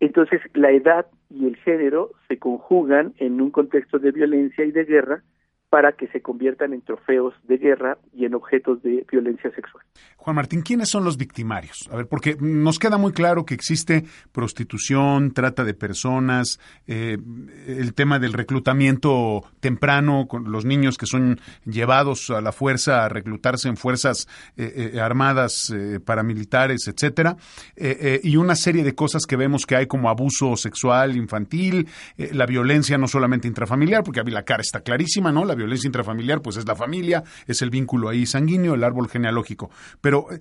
Speaker 2: Entonces, la edad y el género se conjugan en un contexto de violencia y de guerra para que se conviertan en trofeos de guerra y en objetos de violencia sexual.
Speaker 1: Juan Martín, ¿quiénes son los victimarios? A ver, porque nos queda muy claro que existe prostitución, trata de personas, eh, el tema del reclutamiento temprano con los niños que son llevados a la fuerza a reclutarse en fuerzas eh, eh, armadas, paramilitares, etcétera, y una serie de cosas que vemos que hay como abuso sexual infantil, la violencia no solamente intrafamiliar, porque a la cara está clarísima, ¿no? Violencia intrafamiliar, pues es la familia, es el vínculo ahí sanguíneo, el árbol genealógico. Pero eh,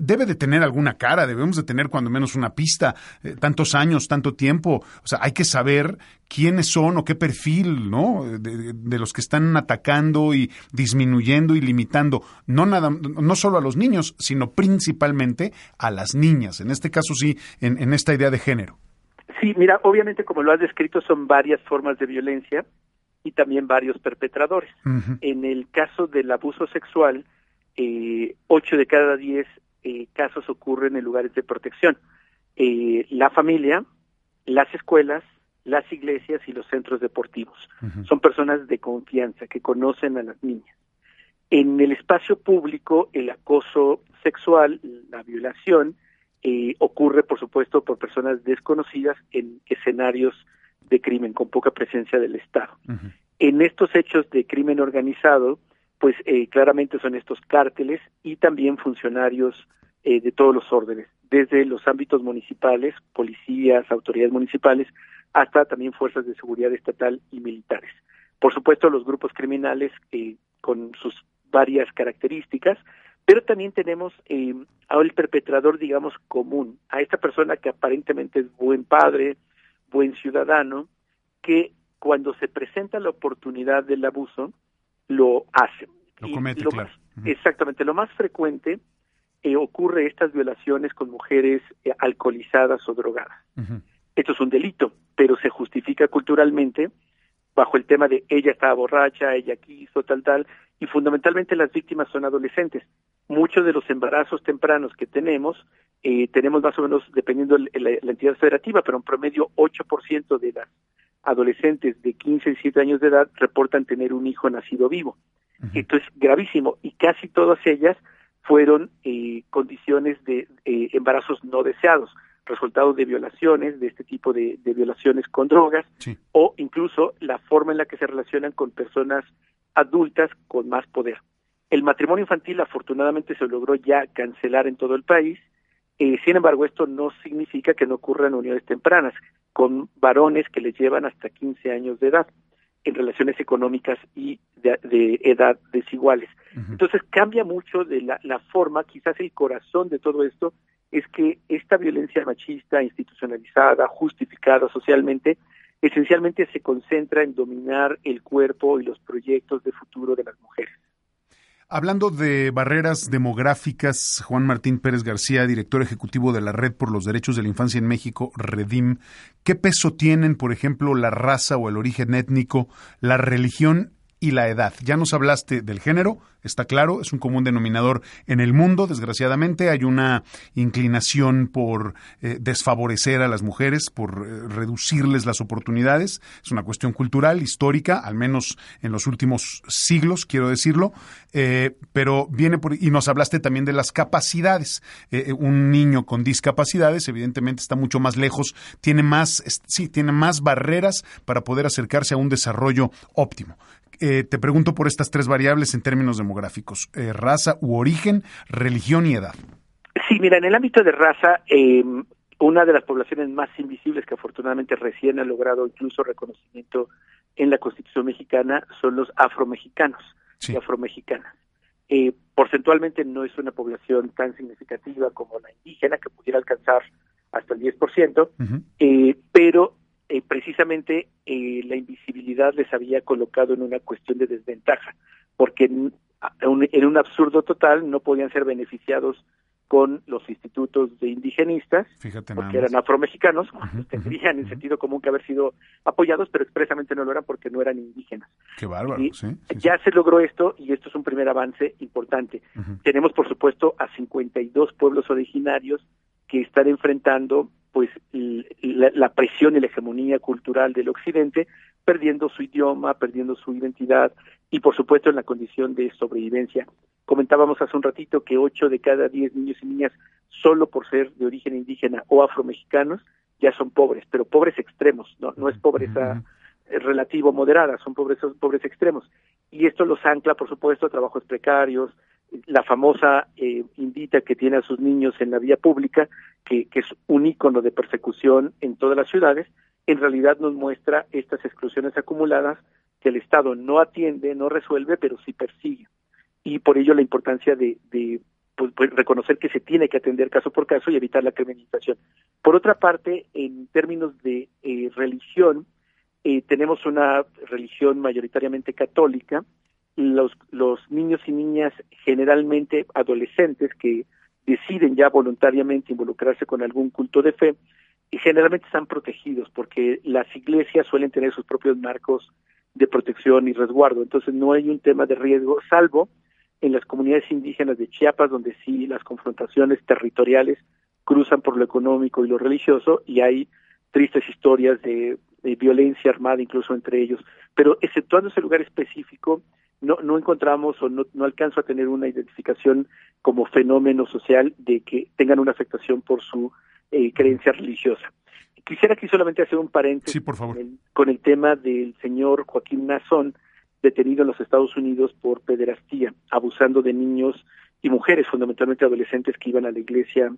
Speaker 1: debe de tener alguna cara, debemos de tener cuando menos una pista, eh, tantos años, tanto tiempo, o sea, hay que saber quiénes son o qué perfil, ¿no? De, los que están atacando y disminuyendo y limitando, no nada, no solo a los niños, sino principalmente a las niñas, en este caso sí, en esta idea de género.
Speaker 2: Sí, mira, obviamente como lo has descrito son varias formas de violencia y también varios perpetradores. En el caso del abuso sexual, eh, ocho de cada diez eh, casos ocurren en lugares de protección. Eh, la familia, las escuelas, las iglesias y los centros deportivos. Son personas de confianza que conocen a las niñas. En el espacio público, el acoso sexual, la violación, eh, ocurre, por supuesto, por personas desconocidas en escenarios de crimen con poca presencia del Estado. En estos hechos de crimen organizado, pues eh, claramente son estos cárteles y también funcionarios eh, de todos los órdenes, desde los ámbitos municipales, policías, autoridades municipales, hasta también fuerzas de seguridad estatal y militares. Por supuesto, los grupos criminales eh, con sus varias características, pero también tenemos eh, al perpetrador, digamos, común, a esta persona que aparentemente es buen padre, buen ciudadano, que cuando se presenta la oportunidad del abuso, lo hace.
Speaker 1: Lo comete, claro.
Speaker 2: Exactamente. Lo más frecuente eh, ocurre estas violaciones con mujeres eh, alcoholizadas o drogadas. Esto es un delito, pero se justifica culturalmente bajo el tema de ella estaba borracha, ella quiso, tal, tal, y fundamentalmente las víctimas son adolescentes. Muchos de los embarazos tempranos que tenemos, eh, tenemos más o menos, dependiendo de la, la, entidad federativa, pero en promedio 8% de las adolescentes de 15 y 17 años de edad reportan tener un hijo nacido vivo. Esto es gravísimo y casi todas ellas fueron eh, condiciones de eh, embarazos no deseados, resultados de violaciones, de este tipo de, de violaciones con drogas,
Speaker 1: Sí.
Speaker 2: o incluso la forma en la que se relacionan con personas adultas con más poder. El matrimonio infantil afortunadamente se logró ya cancelar en todo el país, eh, sin embargo esto no significa que no ocurran uniones tempranas con varones que les llevan hasta 15 años de edad en relaciones económicas y de, de edad desiguales. Entonces cambia mucho de la, la forma, quizás el corazón de todo esto es que esta violencia machista institucionalizada, justificada socialmente, esencialmente se concentra en dominar el cuerpo y los proyectos de futuro de las mujeres.
Speaker 1: Hablando de barreras demográficas, Juan Martín Pérez García, director ejecutivo de la Red por los Derechos de la Infancia en México, Redim, ¿qué peso tienen, por ejemplo, la raza o el origen étnico, la religión y la edad? Ya nos hablaste del género, está claro, es un común denominador en el mundo, desgraciadamente hay una inclinación por eh, desfavorecer a las mujeres, por eh, reducirles las oportunidades, es una cuestión cultural, histórica, al menos en los últimos siglos, quiero decirlo, eh, pero viene por, y nos hablaste también de las capacidades. Un niño con discapacidades, evidentemente, está mucho más lejos, tiene más, sí, tiene más barreras para poder acercarse a un desarrollo óptimo. Eh, te pregunto por estas tres variables en términos demográficos, eh, raza u origen, religión y edad.
Speaker 2: Sí, mira, en el ámbito de raza, eh, una de las poblaciones más invisibles que afortunadamente recién ha logrado incluso reconocimiento en la Constitución mexicana son los afromexicanos
Speaker 1: Sí.
Speaker 2: y afromexicanas. Eh, porcentualmente no es una población tan significativa como la indígena, que pudiera alcanzar hasta el 10%,
Speaker 1: Ujú.
Speaker 2: eh, pero eh, precisamente eh, la invisibilidad les había colocado en una cuestión de desventaja, porque en, un- en un absurdo total no podían ser beneficiados con los institutos de indigenistas,
Speaker 1: Fíjate
Speaker 2: porque eran afromexicanos,
Speaker 1: Ujú,
Speaker 2: tendrían en
Speaker 1: ujú.
Speaker 2: sentido común que haber sido apoyados, pero expresamente no lo eran porque no eran indígenas.
Speaker 1: Qué bárbaro,
Speaker 2: Y
Speaker 1: sí. sí, sí.
Speaker 2: ya se logró esto y esto es un primer avance importante. Tenemos, por supuesto, a 52 pueblos originarios que están enfrentando pues la, la presión y la hegemonía cultural del occidente, perdiendo su idioma, perdiendo su identidad y, por supuesto, en la condición de sobrevivencia. Comentábamos hace un ratito que 8 de cada 10 niños y niñas, solo por ser de origen indígena o afromexicanos, ya son pobres, pero pobres extremos, no, no es pobreza
Speaker 1: Ujú.
Speaker 2: eh, relativo moderada, son pobres, son pobres extremos. Y esto los ancla, por supuesto, a trabajos precarios, la famosa eh, indita que tiene a sus niños en la vía pública, que, que es un ícono de persecución en todas las ciudades, en realidad nos muestra estas exclusiones acumuladas que el Estado no atiende, no resuelve, pero sí persigue. Y por ello la importancia de, de pues, pues, reconocer que se tiene que atender caso por caso y evitar la criminalización. Por otra parte, en términos de eh, religión, eh, tenemos una religión mayoritariamente católica. Los, los niños y niñas, generalmente adolescentes, que deciden ya voluntariamente involucrarse con algún culto de fe, y generalmente están protegidos porque las iglesias suelen tener sus propios marcos de protección y resguardo. Entonces no hay un tema de riesgo, salvo en las comunidades indígenas de Chiapas, donde sí las confrontaciones territoriales cruzan por lo económico y lo religioso y hay tristes historias de, de violencia armada incluso entre ellos. Pero exceptuando ese lugar específico, no, no encontramos o no, no alcanzo a tener una identificación como fenómeno social de que tengan una afectación por su eh, creencia religiosa. Quisiera aquí solamente hacer un paréntesis
Speaker 1: por favor.
Speaker 2: Con, el, tema del señor Joaquín Nazón, detenido en los Estados Unidos por pederastía, abusando de niños y mujeres, fundamentalmente adolescentes que iban a la iglesia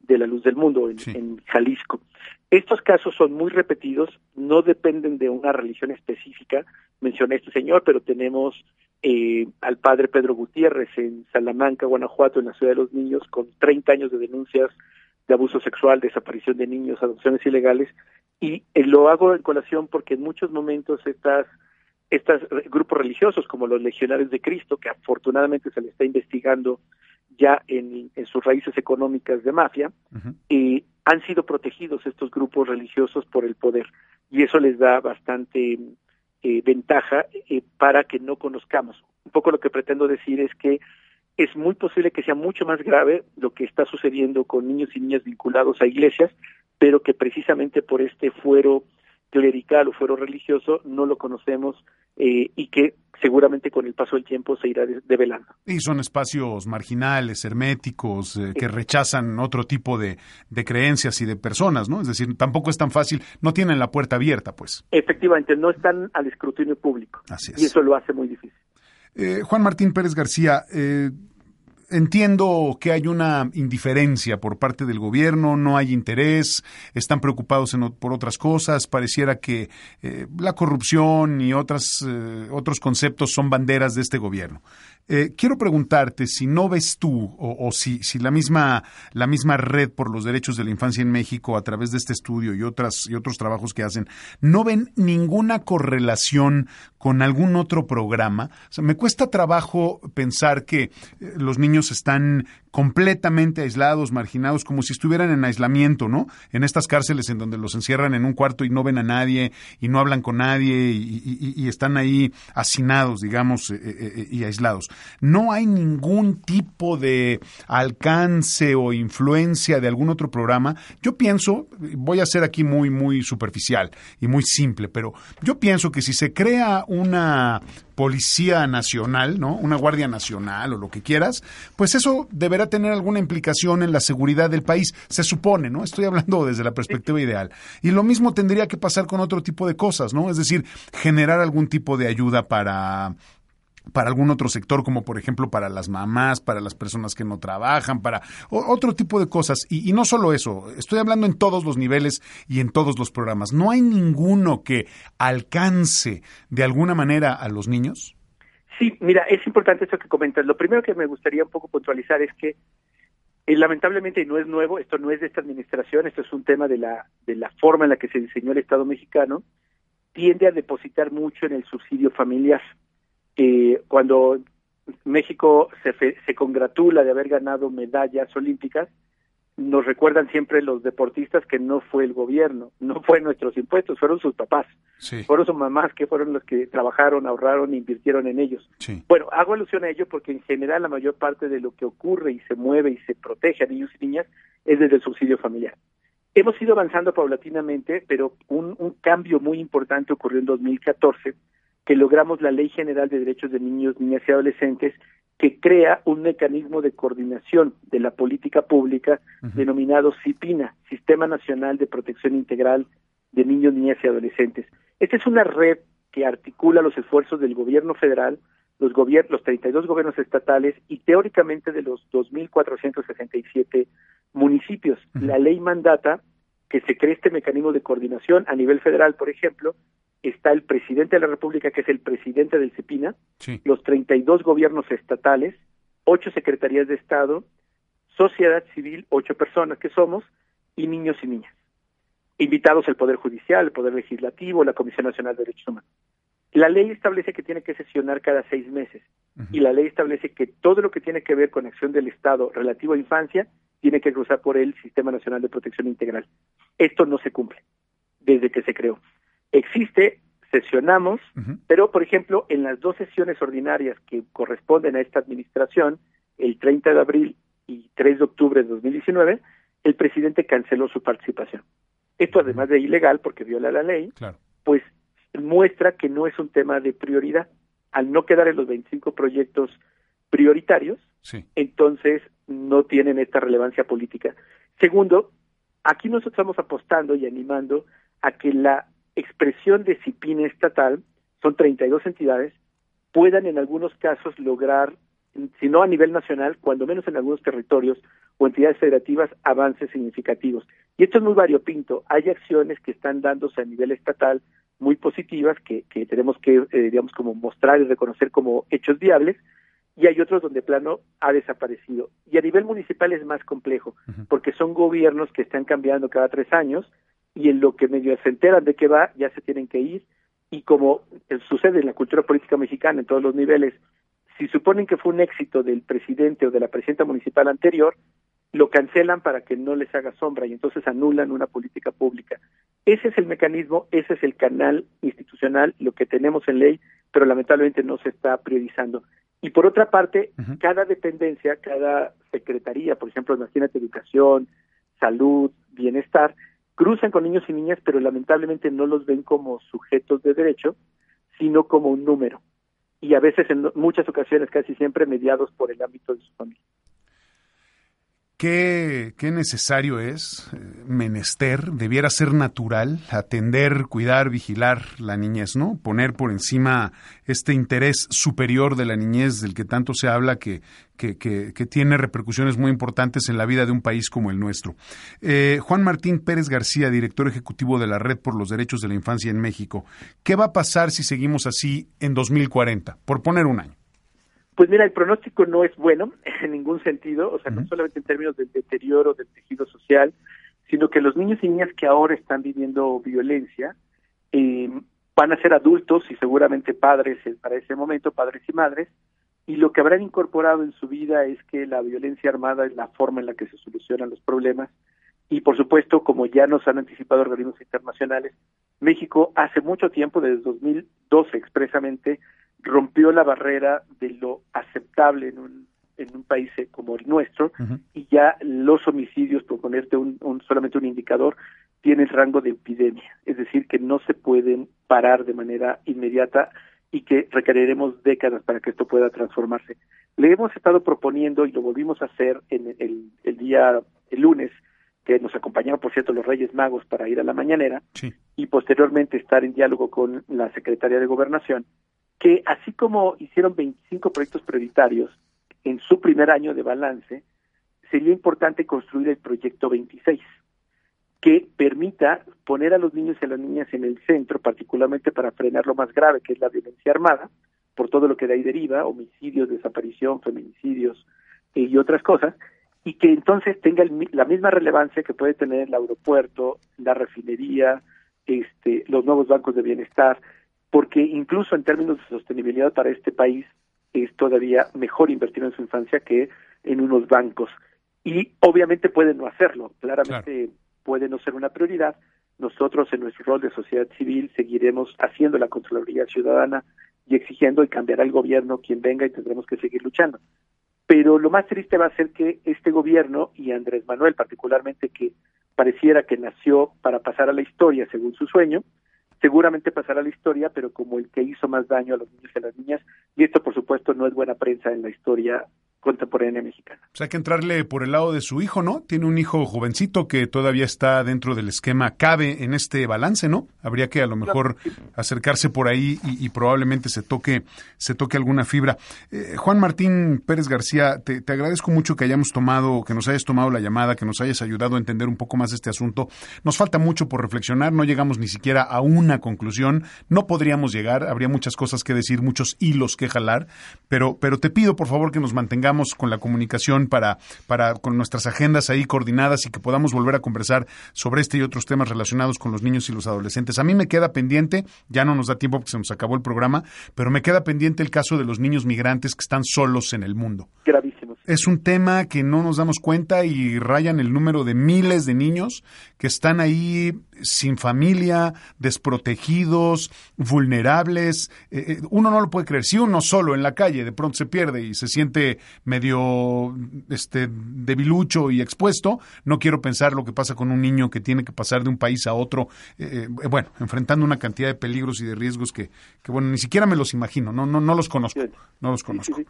Speaker 2: de la luz del mundo en, Jalisco. Estos casos son muy repetidos, no dependen de una religión específica, mencioné este señor, pero tenemos eh, al padre Pedro Gutiérrez en Salamanca, Guanajuato, en la ciudad de los niños, con 30 años de denuncias de abuso sexual, desaparición de niños, adopciones ilegales, y eh, lo hago en colación porque en muchos momentos estas estos grupos religiosos como los legionarios de Cristo, que afortunadamente se le está investigando ya en, sus raíces económicas de mafia, y han sido protegidos estos grupos religiosos por el poder. Y eso les da bastante eh, ventaja eh, para que no conozcamos. Un poco lo que pretendo decir es que es muy posible que sea mucho más grave lo que está sucediendo con niños y niñas vinculados a iglesias, pero que precisamente por este fuero clerical o fuero religioso no lo conocemos eh, y que seguramente con el paso del tiempo se irá develando.
Speaker 1: Y son espacios marginales, herméticos, eh, que rechazan otro tipo de, de, creencias y de personas, ¿no? Es decir, tampoco es tan fácil, no tienen la puerta abierta, pues.
Speaker 2: Efectivamente, no están al escrutinio público.
Speaker 1: Así
Speaker 2: Y eso lo hace muy difícil.
Speaker 1: Eh, Juan Martín Pérez García, eh, Entiendo que hay una indiferencia por parte del gobierno, no hay interés, están preocupados por otras cosas, pareciera que eh, la corrupción y otras, eh, otros conceptos son banderas de este gobierno. Eh, quiero preguntarte si no ves tú o, si, si la, misma, la misma red por los derechos de la infancia en México a través de este estudio y, otras, y otros trabajos que hacen, no ven ninguna correlación con algún otro programa. O sea, me cuesta trabajo pensar que los niños están completamente aislados, marginados, como si estuvieran en aislamiento, ¿no? En estas cárceles en donde los encierran en un cuarto y no ven a nadie y no hablan con nadie y, están ahí hacinados, digamos, eh, eh, eh, y aislados. No hay ningún tipo de alcance o influencia de algún otro programa. Yo pienso, voy a ser aquí muy, muy superficial y muy simple, pero yo pienso que si se crea una policía nacional, ¿no? Una guardia nacional o lo que quieras, pues eso deberá tener alguna implicación en la seguridad del país, se supone, ¿no? Estoy hablando desde la perspectiva ideal. Y lo mismo tendría que pasar con otro tipo de cosas, ¿no? Es decir, generar algún tipo de ayuda para para algún otro sector, como por ejemplo para las mamás, para las personas que no trabajan, para otro tipo de cosas. Y, y, no solo eso, estoy hablando en todos los niveles y en todos los programas. ¿No hay ninguno que alcance de alguna manera a los niños?
Speaker 2: Sí, mira, es importante esto que comentas. Lo primero que me gustaría un poco puntualizar es que eh, lamentablemente, no es nuevo, esto no es de esta administración, esto es un tema de la, de la forma en la que se diseñó el Estado mexicano, tiende a depositar mucho en el subsidio familiar eh, cuando México se, se congratula de haber ganado medallas olímpicas, nos recuerdan siempre los deportistas que no fue el gobierno, no fue nuestros impuestos, fueron sus papás, fueron sus mamás que fueron los que trabajaron, ahorraron e invirtieron en ellos. Bueno, hago alusión a ello porque en general la mayor parte de lo que ocurre y se mueve y se protege a niños y niñas es desde el subsidio familiar. Hemos ido avanzando paulatinamente, pero un, un cambio muy importante ocurrió en 2014 que logramos la Ley General de Derechos de Niños, Niñas y Adolescentes, que crea un mecanismo de coordinación de la política pública denominado CIPINA, Sistema Nacional de Protección Integral de Niños, Niñas y Adolescentes. Esta es una red que articula los esfuerzos del gobierno federal, los, gobiernos, los 32 gobiernos estatales y teóricamente de los 2.467 municipios. La ley mandata que se cree este mecanismo de coordinación a nivel federal, por ejemplo, está el presidente de la República, que es el presidente del CEPINA, los 32 gobiernos estatales, ocho secretarías de Estado, sociedad civil, ocho personas que somos, y niños y niñas. Invitados el Poder Judicial, el Poder Legislativo, la Comisión Nacional de Derechos Humanos. La ley establece que tiene que sesionar cada seis meses y la ley establece que todo lo que tiene que ver con acción del Estado relativo a infancia tiene que cruzar por el Sistema Nacional de Protección Integral. Esto no se cumple desde que se creó existe, sesionamos, pero por ejemplo, en las dos sesiones ordinarias que corresponden a esta administración, el 30 de abril y 3 de octubre de 2019, el presidente canceló su participación. Esto además de ilegal porque viola la ley, pues muestra que no es un tema de prioridad. al no quedar en los 25 proyectos prioritarios, entonces no tienen esta relevancia política. Segundo, aquí nosotros estamos apostando y animando a que la expresión de CIPINE estatal, son 32 entidades, puedan en algunos casos lograr, si no a nivel nacional, cuando menos en algunos territorios o entidades federativas, avances significativos. Y esto es muy variopinto. Hay acciones que están dándose a nivel estatal muy positivas que, que tenemos que, eh, digamos, como mostrar y reconocer como hechos viables, y hay otros donde plano ha desaparecido. Y a nivel municipal es más complejo, porque son gobiernos que están cambiando cada tres años y en lo que medio se enteran de qué va, ya se tienen que ir. Y como sucede en la cultura política mexicana en todos los niveles, si suponen que fue un éxito del presidente o de la presidenta municipal anterior, lo cancelan para que no les haga sombra y entonces anulan una política pública. Ese es el mecanismo, ese es el canal institucional, lo que tenemos en ley, pero lamentablemente no se está priorizando. Y por otra parte, cada dependencia, cada secretaría, por ejemplo, imagínate educación, salud, bienestar, cruzan con niños y niñas, pero lamentablemente no los ven como sujetos de derecho, sino como un número. Y a veces, en muchas ocasiones, casi siempre, mediados por el ámbito de su familia.
Speaker 1: ¿Qué, necesario es, eh, menester, debiera ser natural, atender, cuidar, vigilar la niñez, ¿no? Poner por encima este interés superior de la niñez del que tanto se habla, que, que, que, tiene repercusiones muy importantes en la vida de un país como el nuestro. Eh, Juan Martín Pérez García, director ejecutivo de la Red por los Derechos de la Infancia en México. ¿Qué va a pasar si seguimos así en 2040? Por poner un año.
Speaker 2: Pues mira, el pronóstico no es bueno [laughs] en ningún sentido, o sea, no solamente en términos del deterioro del tejido social, sino que los niños y niñas que ahora están viviendo violencia eh, van a ser adultos y seguramente padres para ese momento, padres y madres, y lo que habrán incorporado en su vida es que la violencia armada es la forma en la que se solucionan los problemas. Y por supuesto, como ya nos han anticipado organismos internacionales, México hace mucho tiempo, desde 2012 expresamente, rompió la barrera de lo aceptable en un, en un país eh, como el nuestro y ya los homicidios, por ponerte un, solamente un indicador, tienen rango de epidemia, es decir, que no se pueden parar de manera inmediata y que requeriremos décadas para que esto pueda transformarse. Le hemos estado proponiendo, y lo volvimos a hacer en el, el día, el lunes, que nos acompañaron, por cierto, los Reyes Magos para ir a la mañanera, y posteriormente estar en diálogo con la Secretaría de Gobernación, que así como hicieron 25 proyectos prioritarios en su primer año de balance, sería importante construir el proyecto 26, que permita poner a los niños y a las niñas en el centro, particularmente para frenar lo más grave, que es la violencia armada, por todo lo que de ahí deriva, homicidios, desaparición, feminicidios eh, y otras cosas, y que entonces tenga la misma relevancia que puede tener el aeropuerto, la refinería, este, los nuevos bancos de bienestar, porque incluso en términos de sostenibilidad para este país es todavía mejor invertir en su infancia que en unos bancos. Y obviamente puede no hacerlo, claramente puede no ser una prioridad. Nosotros en nuestro rol de sociedad civil seguiremos haciendo la Contraloría Ciudadana y exigiendo y cambiará el gobierno quien venga y tendremos que seguir luchando. Pero lo más triste va a ser que este gobierno y Andrés Manuel particularmente que pareciera que nació para pasar a la historia según su sueño, seguramente pasará la historia, pero como el que hizo más daño a los niños y a las niñas, y esto por supuesto no es buena prensa en la historia contemporánea mexicana.
Speaker 1: O sea, hay que entrarle por el lado de su hijo, ¿no? Tiene un hijo jovencito que todavía está dentro del esquema, cabe en este balance, ¿no? Habría que a lo mejor acercarse por ahí y, probablemente se toque, se toque alguna fibra. Eh, Juan Martín Pérez García, te, te, agradezco mucho que hayamos tomado, que nos hayas tomado la llamada, que nos hayas ayudado a entender un poco más este asunto. Nos falta mucho por reflexionar, no llegamos ni siquiera a una conclusión, no podríamos llegar, habría muchas cosas que decir, muchos hilos que jalar, pero, pero te pido por favor que nos mantengamos con la comunicación para, para con nuestras agendas ahí coordinadas y que podamos volver a conversar sobre este y otros temas relacionados con los niños y los adolescentes. A mí me queda pendiente, ya no nos da tiempo porque se nos acabó el programa, pero me queda pendiente el caso de los niños migrantes que están solos en el mundo.
Speaker 2: Gravísimos.
Speaker 1: Es un tema que no nos damos cuenta y rayan el número de miles de niños que están ahí sin familia, desprotegidos, vulnerables. Eh, eh, uno no lo puede creer. Si uno solo en la calle de pronto se pierde y se siente medio este debilucho y expuesto, no quiero pensar lo que pasa con un niño que tiene que pasar de un país a otro, eh, eh, bueno, enfrentando una cantidad de peligros y de riesgos que, que, bueno, ni siquiera me los imagino, no, no, no los conozco, no los conozco.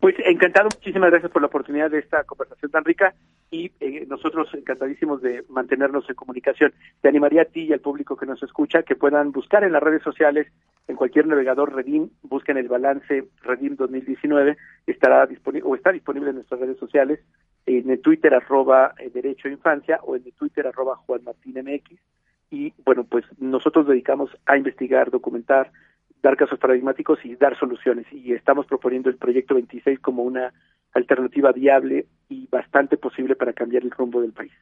Speaker 2: Pues encantado, muchísimas gracias por la oportunidad de esta conversación tan rica y eh, nosotros encantadísimos de mantenernos en comunicación. Te animaría a ti y al público que nos escucha que puedan buscar en las redes sociales, en cualquier navegador Redim, busquen el balance Redim 2019, estará disponible o está disponible en nuestras redes sociales, en el Twitter arroba eh, Derecho Infancia o en el Twitter arroba Juan Martín MX. Y bueno, pues nosotros dedicamos a investigar, documentar, dar casos paradigmáticos y dar soluciones. Y estamos proponiendo el proyecto 26 como una alternativa viable y bastante posible para cambiar el rumbo del país.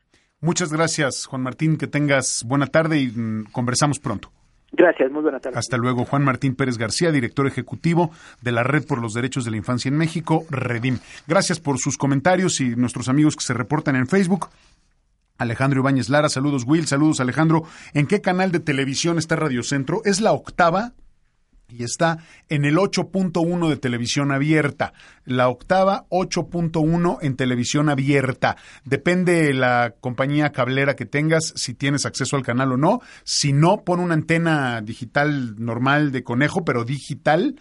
Speaker 1: Muchas gracias, Juan Martín. Que tengas buena tarde y mm, conversamos pronto.
Speaker 2: Gracias, muy buena tarde.
Speaker 1: Hasta luego, Juan Martín Pérez García, director ejecutivo de la Red por los Derechos de la Infancia en México, Redim. Gracias por sus comentarios y nuestros amigos que se reportan en Facebook. Alejandro Ibáñez Lara, saludos Will, saludos Alejandro. ¿En qué canal de televisión está Radio Centro? ¿Es la octava? Y está en el 8.1 de televisión abierta. La octava 8.1 en televisión abierta. Depende de la compañía cablera que tengas, si tienes acceso al canal o no. Si no, pon una antena digital normal de conejo, pero digital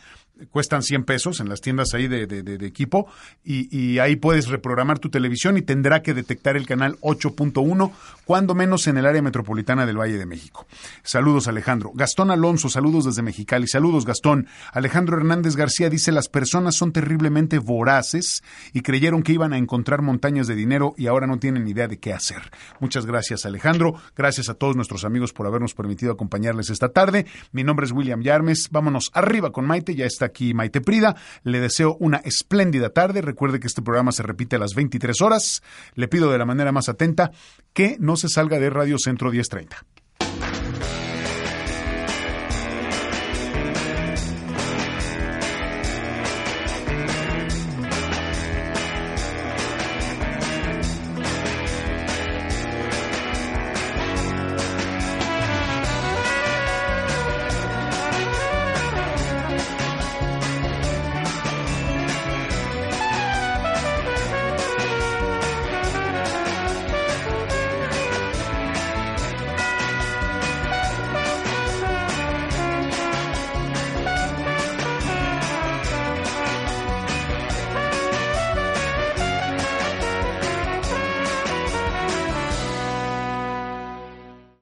Speaker 1: cuestan 100 pesos en las tiendas ahí de, de, equipo y, y, ahí puedes reprogramar tu televisión y tendrá que detectar el canal 8.1, cuando menos en el área metropolitana del Valle de México. Saludos Alejandro. Gastón Alonso, saludos desde Mexicali. Saludos Gastón. Alejandro Hernández García dice las personas son terriblemente voraces y creyeron que iban a encontrar montañas de dinero y ahora no tienen idea de qué hacer. Muchas gracias Alejandro. Gracias a todos nuestros amigos por habernos permitido acompañarles esta tarde. Mi nombre es William Yarmes. Vámonos arriba con Maite. Ya aquí Maite Prida. Le deseo una espléndida tarde. Recuerde que este programa se repite a las 23 horas. Le pido de la manera más atenta que no se salga de Radio Centro 1030.